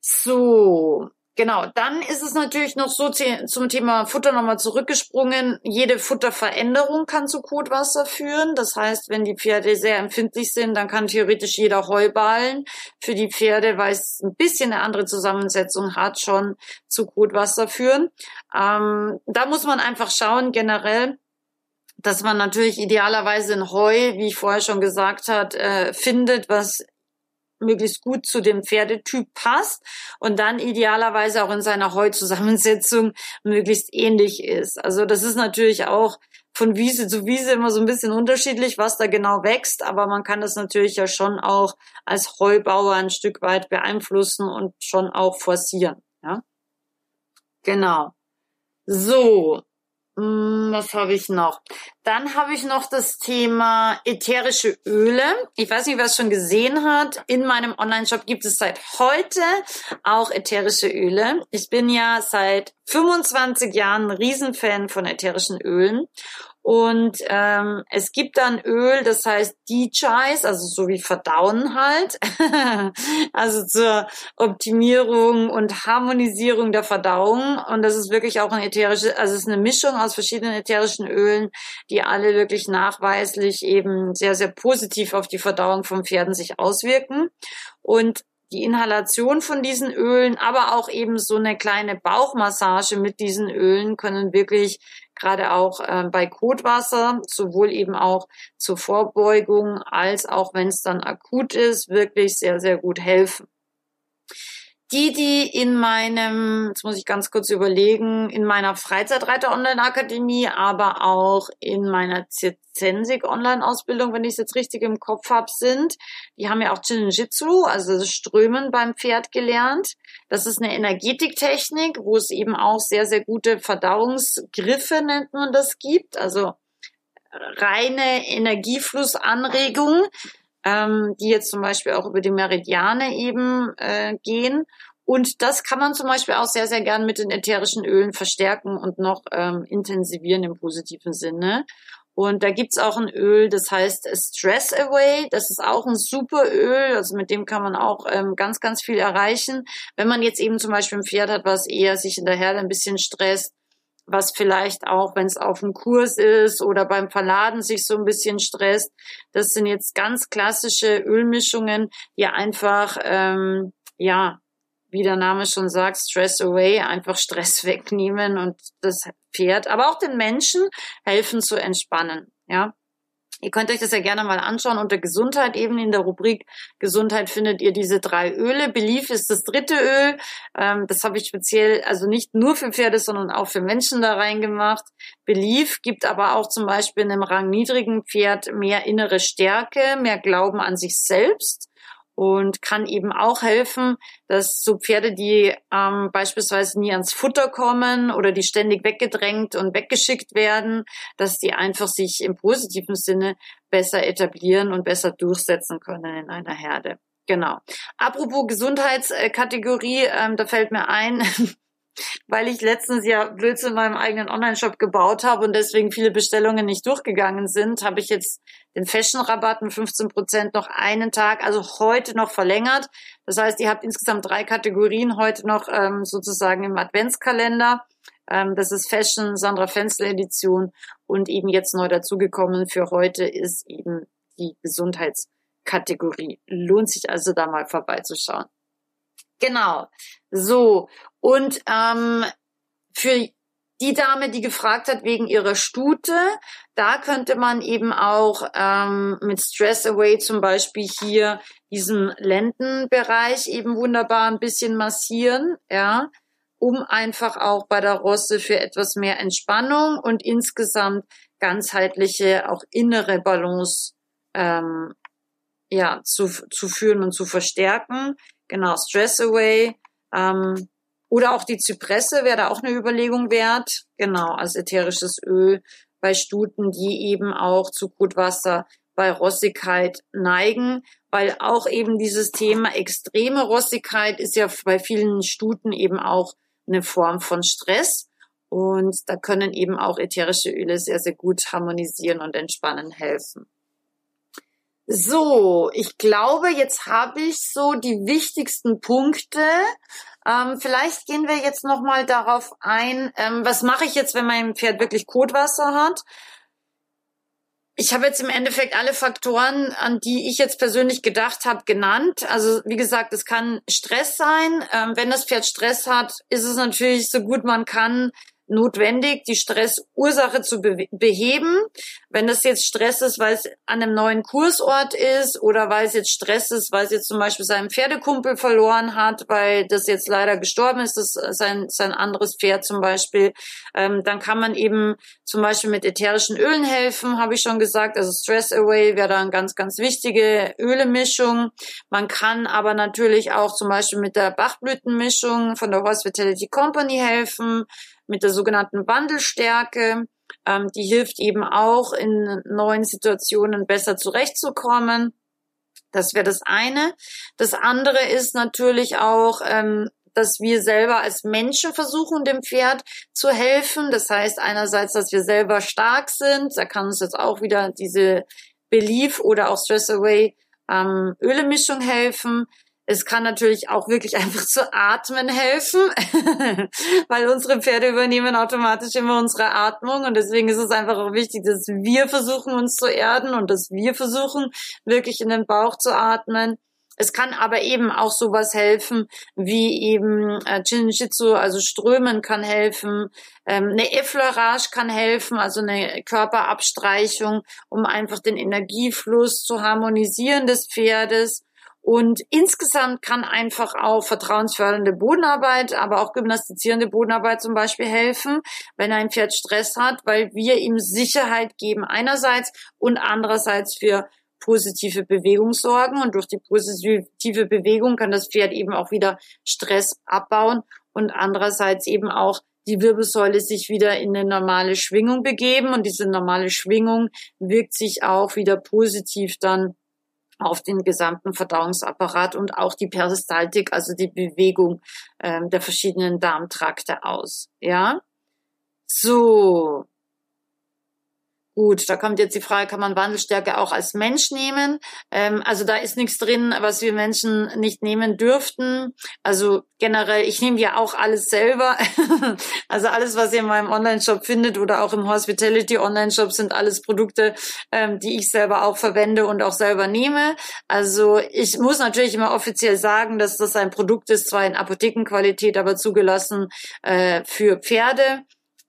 So, genau. Dann ist es natürlich noch so zum Thema Futter nochmal zurückgesprungen. Jede Futterveränderung kann zu Kotwasser führen. Das heißt, wenn die Pferde sehr empfindlich sind, dann kann theoretisch jeder Heuballen für die Pferde, weil es ein bisschen eine andere Zusammensetzung hat, schon zu Kotwasser führen. Ähm, da muss man einfach schauen, generell, dass man natürlich idealerweise ein Heu, wie ich vorher schon gesagt hat, äh, findet, was möglichst gut zu dem Pferdetyp passt und dann idealerweise auch in seiner Heuzusammensetzung möglichst ähnlich ist. Also das ist natürlich auch von Wiese zu Wiese immer so ein bisschen unterschiedlich, was da genau wächst, aber man kann das natürlich ja schon auch als Heubauer ein Stück weit beeinflussen und schon auch forcieren. Ja? Genau. So, was habe ich noch? Dann habe ich noch das Thema ätherische Öle. Ich weiß nicht, wer es schon gesehen hat. In meinem Online-Shop gibt es seit heute auch ätherische Öle. Ich bin ja seit 25 Jahren Riesenfan von ätherischen Ölen und ähm, es gibt dann Öl, das heißt Dechice, also so wie Verdauen halt, also zur Optimierung und Harmonisierung der Verdauung. Und das ist wirklich auch ein ätherisches, also es ist eine Mischung aus verschiedenen ätherischen Ölen, die alle wirklich nachweislich eben sehr, sehr positiv auf die Verdauung von Pferden sich auswirken. Und die Inhalation von diesen Ölen, aber auch eben so eine kleine Bauchmassage mit diesen Ölen können wirklich gerade auch äh, bei Kotwasser, sowohl eben auch zur Vorbeugung als auch wenn es dann akut ist, wirklich sehr, sehr gut helfen. Die, die in meinem, jetzt muss ich ganz kurz überlegen, in meiner Freizeitreiter Online Akademie, aber auch in meiner Zensik Online Ausbildung, wenn ich es jetzt richtig im Kopf habe, sind, die haben ja auch Jinjitsu, also das Strömen beim Pferd gelernt. Das ist eine Energetiktechnik, wo es eben auch sehr, sehr gute Verdauungsgriffe nennt man das gibt, also reine Energieflussanregung ähm, die jetzt zum Beispiel auch über die Meridiane eben äh, gehen. Und das kann man zum Beispiel auch sehr, sehr gern mit den ätherischen Ölen verstärken und noch ähm, intensivieren im positiven Sinne. Und da gibt's auch ein Öl, das heißt Stress Away. Das ist auch ein super Öl. Also mit dem kann man auch ähm, ganz, ganz viel erreichen. Wenn man jetzt eben zum Beispiel ein Pferd hat, was eher sich in der Herde ein bisschen stresst, was vielleicht auch, wenn es auf dem Kurs ist oder beim Verladen sich so ein bisschen stresst. Das sind jetzt ganz klassische Ölmischungen, die einfach, ähm, ja, wie der Name schon sagt, Stress away, einfach Stress wegnehmen und das Pferd, aber auch den Menschen helfen zu entspannen, ja. Ihr könnt euch das ja gerne mal anschauen. Unter Gesundheit eben in der Rubrik Gesundheit findet ihr diese drei Öle. Belief ist das dritte Öl. Ähm, das habe ich speziell, also nicht nur für Pferde, sondern auch für Menschen da reingemacht. Belief gibt aber auch zum Beispiel einem rangniedrigen Pferd mehr innere Stärke, mehr Glauben an sich selbst und kann eben auch helfen, dass so Pferde, die ähm, beispielsweise nie ans Futter kommen oder die ständig weggedrängt und weggeschickt werden, dass die einfach sich im positiven Sinne besser etablieren und besser durchsetzen können in einer Herde. Genau. Apropos Gesundheitskategorie, ähm, da fällt mir ein, weil ich letztens ja Blödsinn in meinem eigenen Online-Shop gebaut habe und deswegen viele Bestellungen nicht durchgegangen sind, habe ich jetzt den Fashion-Rabatt mit 15 Prozent noch einen Tag, also heute noch verlängert. Das heißt, ihr habt insgesamt drei Kategorien heute noch ähm, sozusagen im Adventskalender. Ähm, das ist Fashion, Sandra Fenster Edition und eben jetzt neu dazugekommen für heute ist eben die Gesundheitskategorie. Lohnt sich also da mal vorbeizuschauen. Genau. So. Und ähm, für die Dame, die gefragt hat wegen ihrer Stute, da könnte man eben auch ähm, mit Stress Away zum Beispiel hier diesen Lendenbereich eben wunderbar ein bisschen massieren, ja, um einfach auch bei der Rosse für etwas mehr Entspannung und insgesamt ganzheitliche, auch innere Balance ähm, ja, zu, zu führen und zu verstärken. Genau, Stress Away. Ähm, oder auch die Zypresse wäre da auch eine Überlegung wert. Genau, als ätherisches Öl bei Stuten, die eben auch zu Gutwasser bei Rossigkeit neigen, weil auch eben dieses Thema extreme Rossigkeit ist ja bei vielen Stuten eben auch eine Form von Stress. Und da können eben auch ätherische Öle sehr, sehr gut harmonisieren und entspannen helfen. So, ich glaube, jetzt habe ich so die wichtigsten Punkte. Ähm, vielleicht gehen wir jetzt noch mal darauf ein, ähm, was mache ich jetzt, wenn mein Pferd wirklich Kotwasser hat? Ich habe jetzt im Endeffekt alle Faktoren, an die ich jetzt persönlich gedacht habe, genannt. Also wie gesagt, es kann Stress sein. Ähm, wenn das Pferd Stress hat, ist es natürlich so gut man kann notwendig, die Stressursache zu be beheben. Wenn das jetzt Stress ist, weil es an einem neuen Kursort ist oder weil es jetzt Stress ist, weil es jetzt zum Beispiel seinen Pferdekumpel verloren hat, weil das jetzt leider gestorben ist, das sein, sein anderes Pferd zum Beispiel, ähm, dann kann man eben zum Beispiel mit ätherischen Ölen helfen, habe ich schon gesagt. Also Stress Away wäre da eine ganz, ganz wichtige Ölemischung. Man kann aber natürlich auch zum Beispiel mit der Bachblütenmischung von der Hospitality Company helfen mit der sogenannten Wandelstärke. Ähm, die hilft eben auch in neuen Situationen besser zurechtzukommen. Das wäre das eine. Das andere ist natürlich auch, ähm, dass wir selber als Menschen versuchen, dem Pferd zu helfen. Das heißt einerseits, dass wir selber stark sind. Da kann uns jetzt auch wieder diese Belief oder auch Stress Away ähm, Ölemischung helfen. Es kann natürlich auch wirklich einfach zu atmen helfen, weil unsere Pferde übernehmen automatisch immer unsere Atmung und deswegen ist es einfach auch wichtig, dass wir versuchen, uns zu erden und dass wir versuchen, wirklich in den Bauch zu atmen. Es kann aber eben auch sowas helfen, wie eben äh, Jinjitsu, also Strömen kann helfen, ähm, eine Effleurage kann helfen, also eine Körperabstreichung, um einfach den Energiefluss zu harmonisieren des Pferdes. Und insgesamt kann einfach auch vertrauensfördernde Bodenarbeit, aber auch gymnastizierende Bodenarbeit zum Beispiel helfen, wenn ein Pferd Stress hat, weil wir ihm Sicherheit geben einerseits und andererseits für positive Bewegung sorgen. Und durch die positive Bewegung kann das Pferd eben auch wieder Stress abbauen und andererseits eben auch die Wirbelsäule sich wieder in eine normale Schwingung begeben. Und diese normale Schwingung wirkt sich auch wieder positiv dann auf den gesamten Verdauungsapparat und auch die Peristaltik, also die Bewegung ähm, der verschiedenen Darmtrakte aus. Ja, so Gut, da kommt jetzt die Frage, kann man Wandelstärke auch als Mensch nehmen? Ähm, also da ist nichts drin, was wir Menschen nicht nehmen dürften. Also generell, ich nehme ja auch alles selber. also alles, was ihr in meinem Online-Shop findet oder auch im Hospitality Online-Shop sind alles Produkte, ähm, die ich selber auch verwende und auch selber nehme. Also ich muss natürlich immer offiziell sagen, dass das ein Produkt ist, zwar in Apothekenqualität, aber zugelassen äh, für Pferde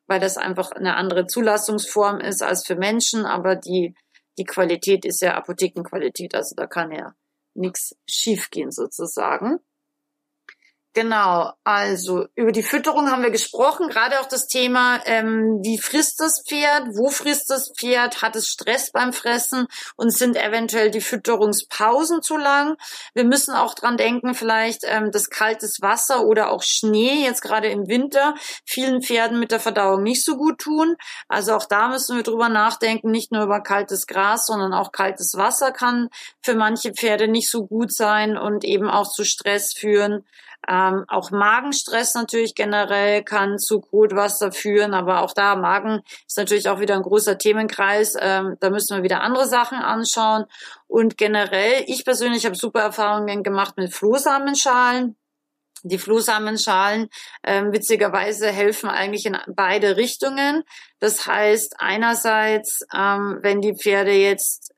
weil das einfach eine andere Zulassungsform ist als für Menschen, aber die, die Qualität ist ja Apothekenqualität, also da kann ja nichts schiefgehen sozusagen. Genau, also über die Fütterung haben wir gesprochen, gerade auch das Thema, ähm, wie frisst das Pferd, wo frisst das Pferd, hat es Stress beim Fressen und sind eventuell die Fütterungspausen zu lang. Wir müssen auch dran denken, vielleicht ähm, das kaltes Wasser oder auch Schnee, jetzt gerade im Winter, vielen Pferden mit der Verdauung nicht so gut tun. Also auch da müssen wir drüber nachdenken, nicht nur über kaltes Gras, sondern auch kaltes Wasser kann für manche Pferde nicht so gut sein und eben auch zu Stress führen. Ähm, auch Magenstress natürlich generell kann zu Kotwasser führen, aber auch da Magen ist natürlich auch wieder ein großer Themenkreis. Ähm, da müssen wir wieder andere Sachen anschauen. Und generell, ich persönlich habe super Erfahrungen gemacht mit Flohsamenschalen. Die Flohsamenschalen ähm, witzigerweise helfen eigentlich in beide Richtungen. Das heißt, einerseits, ähm, wenn die Pferde jetzt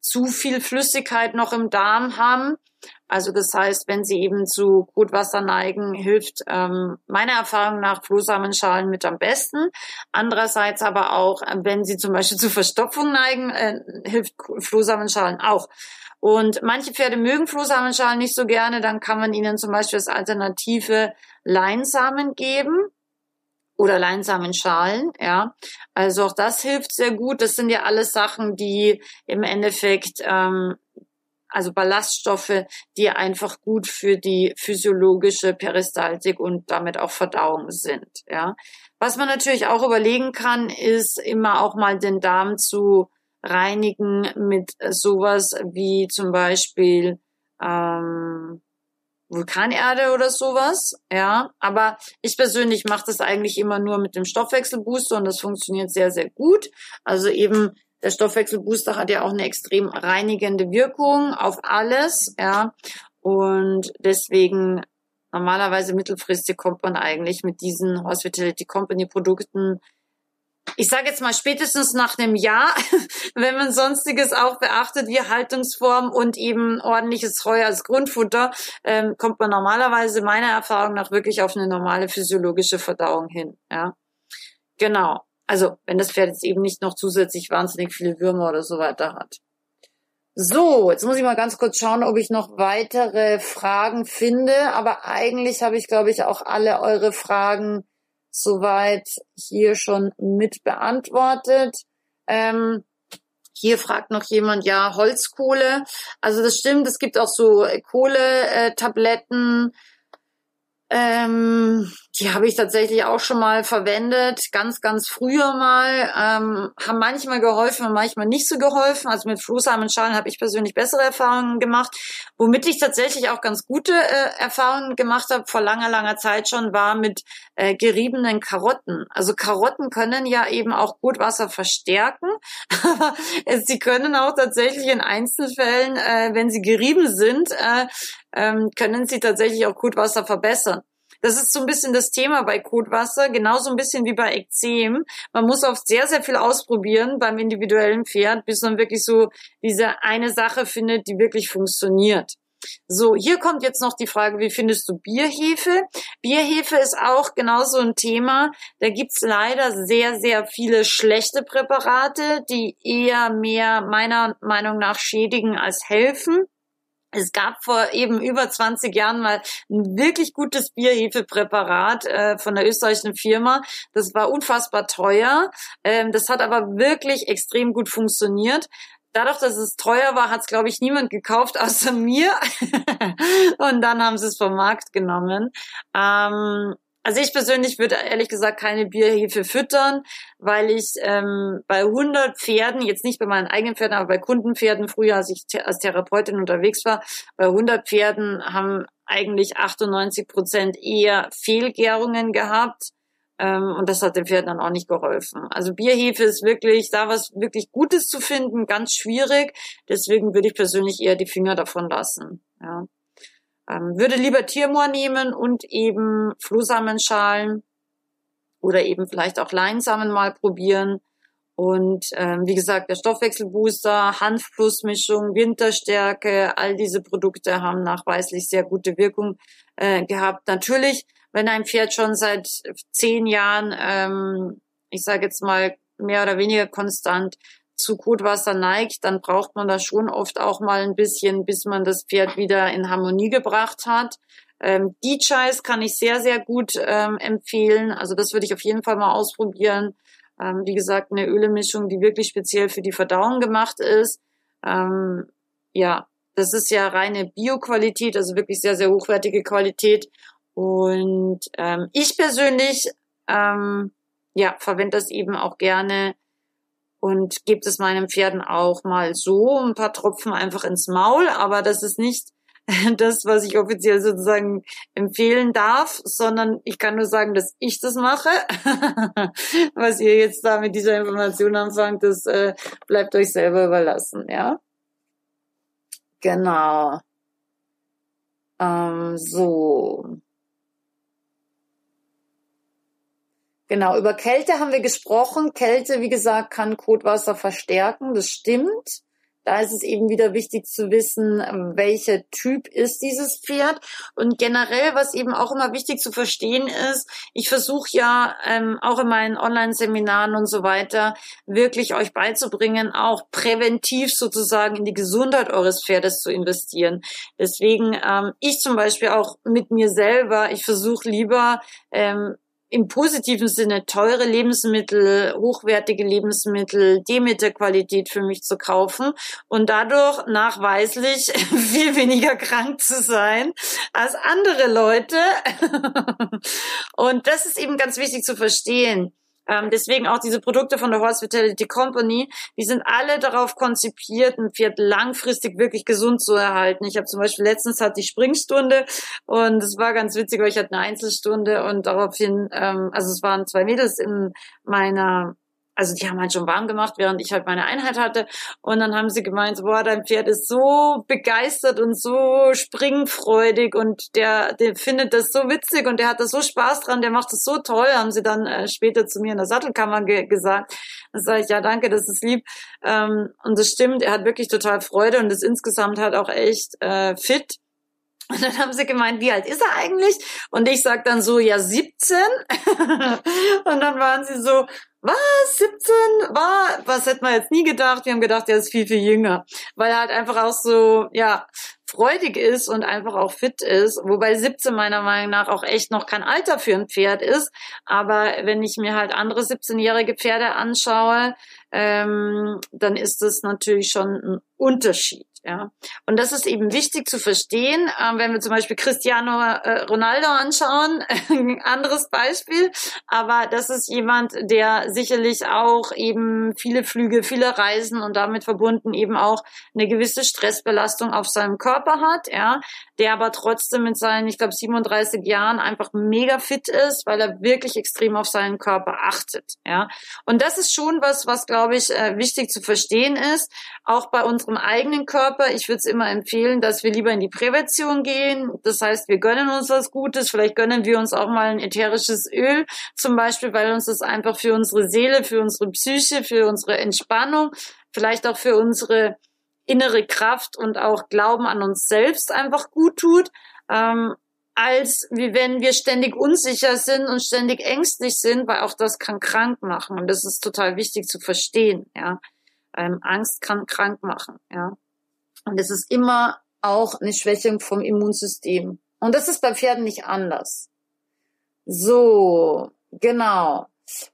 zu viel Flüssigkeit noch im Darm haben, also das heißt, wenn sie eben zu Gutwasser neigen, hilft ähm, meiner Erfahrung nach Flohsamenschalen mit am besten. Andererseits aber auch, äh, wenn sie zum Beispiel zu Verstopfung neigen, äh, hilft Flohsamenschalen auch. Und manche Pferde mögen Flohsamenschalen nicht so gerne, dann kann man ihnen zum Beispiel als Alternative Leinsamen geben oder Leinsamenschalen, ja. Also auch das hilft sehr gut. Das sind ja alles Sachen, die im Endeffekt ähm, also Ballaststoffe, die einfach gut für die physiologische Peristaltik und damit auch Verdauung sind. Ja. Was man natürlich auch überlegen kann, ist immer auch mal den Darm zu reinigen mit sowas wie zum Beispiel ähm, Vulkanerde oder sowas, ja. Aber ich persönlich mache das eigentlich immer nur mit dem Stoffwechselbooster und das funktioniert sehr, sehr gut. Also eben der Stoffwechselbooster hat ja auch eine extrem reinigende Wirkung auf alles, ja. Und deswegen normalerweise mittelfristig kommt man eigentlich mit diesen Hospitality Company Produkten ich sage jetzt mal spätestens nach einem Jahr, wenn man sonstiges auch beachtet, wie Haltungsform und eben ordentliches Heu als Grundfutter, ähm, kommt man normalerweise meiner Erfahrung nach wirklich auf eine normale physiologische Verdauung hin. Ja, genau. Also, wenn das Pferd jetzt eben nicht noch zusätzlich wahnsinnig viele Würmer oder so weiter hat. So, jetzt muss ich mal ganz kurz schauen, ob ich noch weitere Fragen finde. Aber eigentlich habe ich, glaube ich, auch alle eure Fragen soweit hier schon mit beantwortet. Ähm, hier fragt noch jemand, ja, Holzkohle. Also das stimmt, es gibt auch so Kohletabletten, ähm, die habe ich tatsächlich auch schon mal verwendet, ganz, ganz früher mal. Ähm, haben manchmal geholfen und manchmal nicht so geholfen. Also mit Flohsamenschalen habe ich persönlich bessere Erfahrungen gemacht. Womit ich tatsächlich auch ganz gute äh, Erfahrungen gemacht habe, vor langer, langer Zeit schon, war mit äh, geriebenen Karotten. Also Karotten können ja eben auch gut Wasser verstärken, aber sie können auch tatsächlich in Einzelfällen, äh, wenn sie gerieben sind, äh, ähm, können sie tatsächlich auch Kotwasser verbessern. Das ist so ein bisschen das Thema bei Kotwasser, genauso ein bisschen wie bei Ekzem. Man muss oft sehr, sehr viel ausprobieren beim individuellen Pferd, bis man wirklich so diese eine Sache findet, die wirklich funktioniert. So, hier kommt jetzt noch die Frage, wie findest du Bierhefe? Bierhefe ist auch genauso ein Thema. Da gibt's leider sehr, sehr viele schlechte Präparate, die eher mehr meiner Meinung nach schädigen als helfen. Es gab vor eben über 20 Jahren mal ein wirklich gutes Bierhefepräparat äh, von der österreichischen Firma. Das war unfassbar teuer. Ähm, das hat aber wirklich extrem gut funktioniert. Dadurch, dass es teuer war, hat es, glaube ich, niemand gekauft außer mir. Und dann haben sie es vom Markt genommen. Ähm, also ich persönlich würde ehrlich gesagt keine Bierhefe füttern, weil ich ähm, bei 100 Pferden, jetzt nicht bei meinen eigenen Pferden, aber bei Kundenpferden, früher als ich als Therapeutin unterwegs war, bei 100 Pferden haben eigentlich 98 Prozent eher Fehlgärungen gehabt. Ähm, und das hat den Pferden dann auch nicht geholfen. Also Bierhefe ist wirklich, da was wirklich Gutes zu finden, ganz schwierig. Deswegen würde ich persönlich eher die Finger davon lassen. Ja. Ähm, würde lieber Tiermoor nehmen und eben Flohsamenschalen oder eben vielleicht auch Leinsamen mal probieren. Und ähm, wie gesagt, der Stoffwechselbooster, Hanf-Plus-Mischung, Winterstärke, all diese Produkte haben nachweislich sehr gute Wirkung äh, gehabt. Natürlich, wenn ein Pferd schon seit zehn Jahren, ähm, ich sage jetzt mal, mehr oder weniger konstant zu Kotwasser neigt, dann braucht man da schon oft auch mal ein bisschen, bis man das Pferd wieder in Harmonie gebracht hat. Ähm, D-Chais kann ich sehr, sehr gut ähm, empfehlen. Also das würde ich auf jeden Fall mal ausprobieren. Ähm, wie gesagt, eine Ölemischung, die wirklich speziell für die Verdauung gemacht ist. Ähm, ja, das ist ja reine Bio-Qualität, also wirklich sehr, sehr hochwertige Qualität. Und ähm, ich persönlich ähm, ja, verwende das eben auch gerne und gebe es meinen Pferden auch mal so ein paar Tropfen einfach ins Maul, aber das ist nicht das, was ich offiziell sozusagen empfehlen darf, sondern ich kann nur sagen, dass ich das mache. was ihr jetzt da mit dieser Information anfangt, das äh, bleibt euch selber überlassen, ja. Genau. Ähm, so. Genau, über Kälte haben wir gesprochen. Kälte, wie gesagt, kann Kotwasser verstärken. Das stimmt. Da ist es eben wieder wichtig zu wissen, welcher Typ ist dieses Pferd. Und generell, was eben auch immer wichtig zu verstehen ist, ich versuche ja ähm, auch in meinen Online-Seminaren und so weiter wirklich euch beizubringen, auch präventiv sozusagen in die Gesundheit eures Pferdes zu investieren. Deswegen ähm, ich zum Beispiel auch mit mir selber, ich versuche lieber ähm, im positiven Sinne teure Lebensmittel, hochwertige Lebensmittel, Demeter-Qualität für mich zu kaufen und dadurch nachweislich viel weniger krank zu sein als andere Leute. und das ist eben ganz wichtig zu verstehen. Ähm, deswegen auch diese Produkte von der Horse Vitality Company, die sind alle darauf konzipiert, ein Pferd langfristig wirklich gesund zu erhalten. Ich habe zum Beispiel letztens hatte die Springstunde und es war ganz witzig, weil ich hatte eine Einzelstunde und daraufhin, ähm, also es waren zwei Mädels in meiner also die haben halt schon warm gemacht, während ich halt meine Einheit hatte. Und dann haben sie gemeint, boah, dein Pferd ist so begeistert und so springfreudig und der, der findet das so witzig und der hat da so Spaß dran, der macht das so toll, haben sie dann äh, später zu mir in der Sattelkammer ge gesagt. Dann sage ich, ja, danke, das ist lieb. Ähm, und das stimmt, er hat wirklich total Freude und ist insgesamt halt auch echt äh, fit. Und dann haben sie gemeint, wie alt ist er eigentlich? Und ich sag dann so, ja, 17. und dann waren sie so, was, 17 war, was hätte man jetzt nie gedacht? Wir haben gedacht, er ist viel, viel jünger, weil er halt einfach auch so, ja, freudig ist und einfach auch fit ist, wobei 17 meiner Meinung nach auch echt noch kein Alter für ein Pferd ist. Aber wenn ich mir halt andere 17-jährige Pferde anschaue, ähm, dann ist das natürlich schon ein Unterschied. Ja, und das ist eben wichtig zu verstehen, äh, wenn wir zum Beispiel Cristiano äh, Ronaldo anschauen, ein anderes Beispiel, aber das ist jemand, der sicherlich auch eben viele Flüge, viele Reisen und damit verbunden eben auch eine gewisse Stressbelastung auf seinem Körper hat, ja, der aber trotzdem mit seinen, ich glaube, 37 Jahren einfach mega fit ist, weil er wirklich extrem auf seinen Körper achtet, ja. Und das ist schon was, was glaube ich äh, wichtig zu verstehen ist, auch bei unserem eigenen Körper Körper. Ich würde es immer empfehlen, dass wir lieber in die Prävention gehen. Das heißt, wir gönnen uns was Gutes. Vielleicht gönnen wir uns auch mal ein ätherisches Öl, zum Beispiel, weil uns das einfach für unsere Seele, für unsere Psyche, für unsere Entspannung, vielleicht auch für unsere innere Kraft und auch Glauben an uns selbst einfach gut tut. Ähm, als wie wenn wir ständig unsicher sind und ständig ängstlich sind, weil auch das kann krank machen. Und das ist total wichtig zu verstehen, ja. Ähm, Angst kann krank machen, ja. Und es ist immer auch eine Schwächung vom Immunsystem. Und das ist bei Pferden nicht anders. So, genau.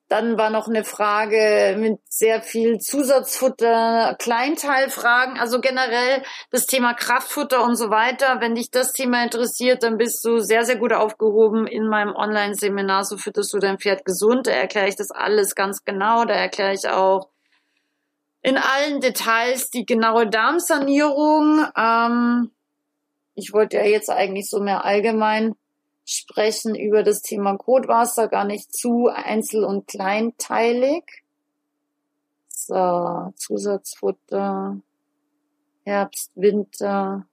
Dann war noch eine Frage mit sehr viel Zusatzfutter, Kleinteilfragen, also generell das Thema Kraftfutter und so weiter. Wenn dich das Thema interessiert, dann bist du sehr, sehr gut aufgehoben in meinem Online-Seminar. So fütterst du dein Pferd gesund. Da erkläre ich das alles ganz genau. Da erkläre ich auch, in allen Details die genaue Darmsanierung. Ähm, ich wollte ja jetzt eigentlich so mehr allgemein sprechen über das Thema Kotwasser, gar nicht zu einzel- und kleinteilig. So, Zusatzfutter, Herbst, Winter.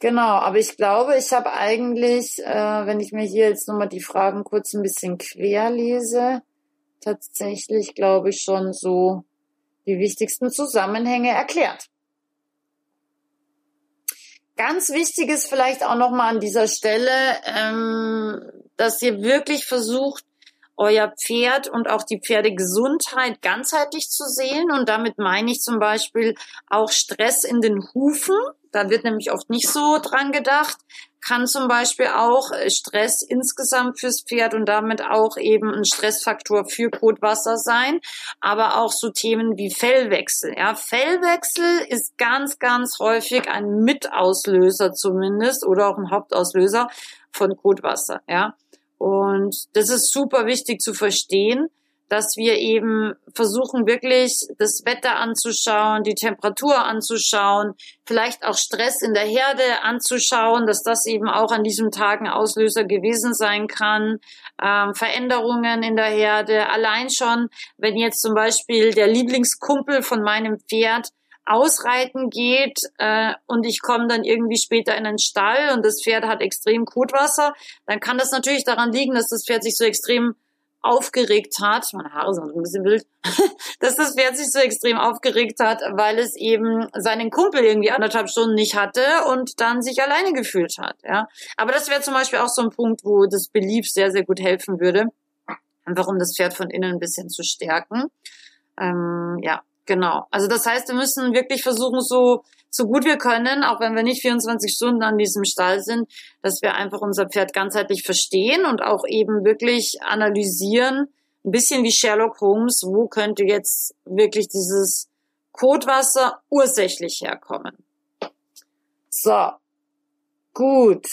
Genau, aber ich glaube, ich habe eigentlich, äh, wenn ich mir hier jetzt nochmal die Fragen kurz ein bisschen quer lese, tatsächlich, glaube ich, schon so die wichtigsten Zusammenhänge erklärt. Ganz wichtig ist vielleicht auch nochmal an dieser Stelle, ähm, dass ihr wirklich versucht, euer Pferd und auch die Pferdegesundheit ganzheitlich zu sehen. Und damit meine ich zum Beispiel auch Stress in den Hufen. Da wird nämlich oft nicht so dran gedacht kann zum Beispiel auch äh, Stress insgesamt fürs Pferd und damit auch eben ein Stressfaktor für Kotwasser sein, aber auch so Themen wie Fellwechsel. Ja, Fellwechsel ist ganz, ganz häufig ein Mitauslöser zumindest oder auch ein Hauptauslöser von Kotwasser. Ja, und das ist super wichtig zu verstehen dass wir eben versuchen, wirklich das Wetter anzuschauen, die Temperatur anzuschauen, vielleicht auch Stress in der Herde anzuschauen, dass das eben auch an diesem Tag ein Auslöser gewesen sein kann, ähm, Veränderungen in der Herde. Allein schon, wenn jetzt zum Beispiel der Lieblingskumpel von meinem Pferd ausreiten geht äh, und ich komme dann irgendwie später in den Stall und das Pferd hat extrem Kotwasser, dann kann das natürlich daran liegen, dass das Pferd sich so extrem aufgeregt hat, meine Haare sind ein bisschen wild, dass das Pferd sich so extrem aufgeregt hat, weil es eben seinen Kumpel irgendwie anderthalb Stunden nicht hatte und dann sich alleine gefühlt hat. Ja, aber das wäre zum Beispiel auch so ein Punkt, wo das Belief sehr sehr gut helfen würde, einfach um das Pferd von innen ein bisschen zu stärken. Ähm, ja, genau. Also das heißt, wir müssen wirklich versuchen, so so gut wir können, auch wenn wir nicht 24 Stunden an diesem Stall sind, dass wir einfach unser Pferd ganzheitlich verstehen und auch eben wirklich analysieren, ein bisschen wie Sherlock Holmes, wo könnte jetzt wirklich dieses Kotwasser ursächlich herkommen. So, gut.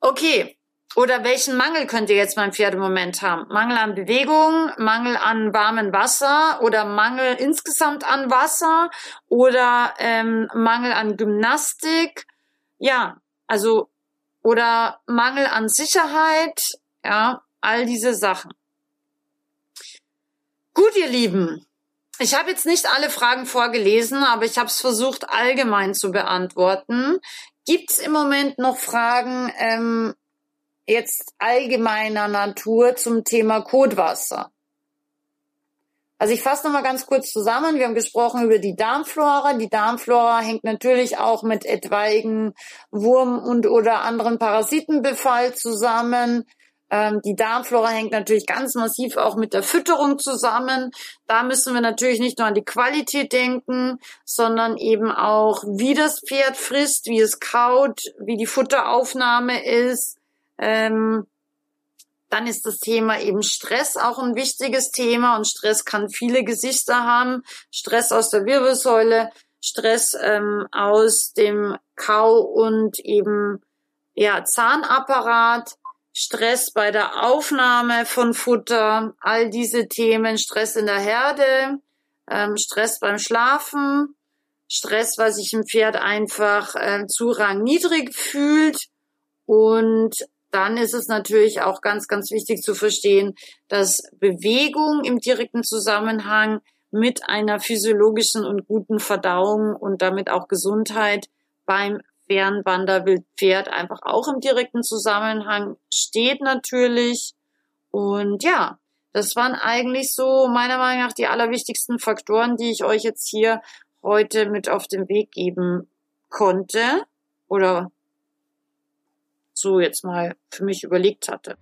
Okay, oder welchen Mangel könnte jetzt mein Pferd im Moment haben? Mangel an Bewegung, Mangel an warmem Wasser oder Mangel insgesamt an Wasser oder ähm, Mangel an Gymnastik? Ja, also oder Mangel an Sicherheit, ja, all diese Sachen. Gut, ihr Lieben. Ich habe jetzt nicht alle Fragen vorgelesen, aber ich habe es versucht allgemein zu beantworten. Gibt es im Moment noch Fragen, ähm, jetzt allgemeiner Natur zum Thema Kotwasser. Also ich fasse nochmal ganz kurz zusammen. Wir haben gesprochen über die Darmflora. Die Darmflora hängt natürlich auch mit etwaigen Wurm- und oder anderen Parasitenbefall zusammen. Ähm, die Darmflora hängt natürlich ganz massiv auch mit der Fütterung zusammen. Da müssen wir natürlich nicht nur an die Qualität denken, sondern eben auch, wie das Pferd frisst, wie es kaut, wie die Futteraufnahme ist, ähm, dann ist das Thema eben Stress auch ein wichtiges Thema und Stress kann viele Gesichter haben. Stress aus der Wirbelsäule, Stress ähm, aus dem Kau- und eben ja, Zahnapparat, Stress bei der Aufnahme von Futter, all diese Themen, Stress in der Herde, ähm, Stress beim Schlafen, Stress, weil sich ein Pferd einfach äh, zu rangniedrig fühlt und dann ist es natürlich auch ganz, ganz wichtig zu verstehen, dass Bewegung im direkten Zusammenhang mit einer physiologischen und guten Verdauung und damit auch Gesundheit beim Fernwanderwildpferd einfach auch im direkten Zusammenhang steht natürlich. Und ja, das waren eigentlich so meiner Meinung nach die allerwichtigsten Faktoren, die ich euch jetzt hier heute mit auf den Weg geben konnte oder so jetzt mal für mich überlegt hatte.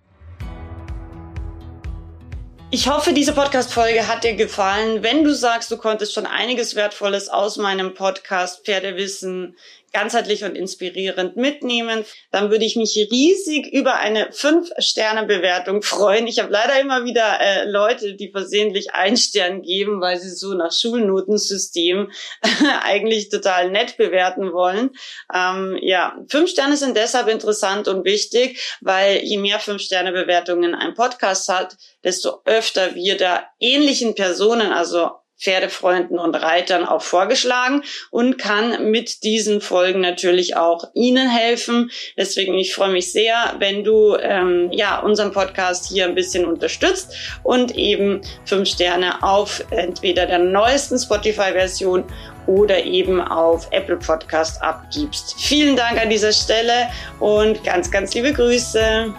Ich hoffe, diese Podcast-Folge hat dir gefallen. Wenn du sagst, du konntest schon einiges Wertvolles aus meinem Podcast Pferdewissen ganzheitlich und inspirierend mitnehmen, dann würde ich mich riesig über eine 5-Sterne-Bewertung freuen. Ich habe leider immer wieder äh, Leute, die versehentlich einen Stern geben, weil sie so nach Schulnotensystem eigentlich total nett bewerten wollen. Ähm, ja, 5 Sterne sind deshalb interessant und wichtig, weil je mehr 5-Sterne-Bewertungen ein Podcast hat, desto öfter wir da ähnlichen Personen, also Pferdefreunden und Reitern auch vorgeschlagen und kann mit diesen Folgen natürlich auch Ihnen helfen. Deswegen, ich freue mich sehr, wenn du ähm, ja unseren Podcast hier ein bisschen unterstützt und eben fünf Sterne auf entweder der neuesten Spotify-Version oder eben auf Apple Podcast abgibst. Vielen Dank an dieser Stelle und ganz, ganz liebe Grüße.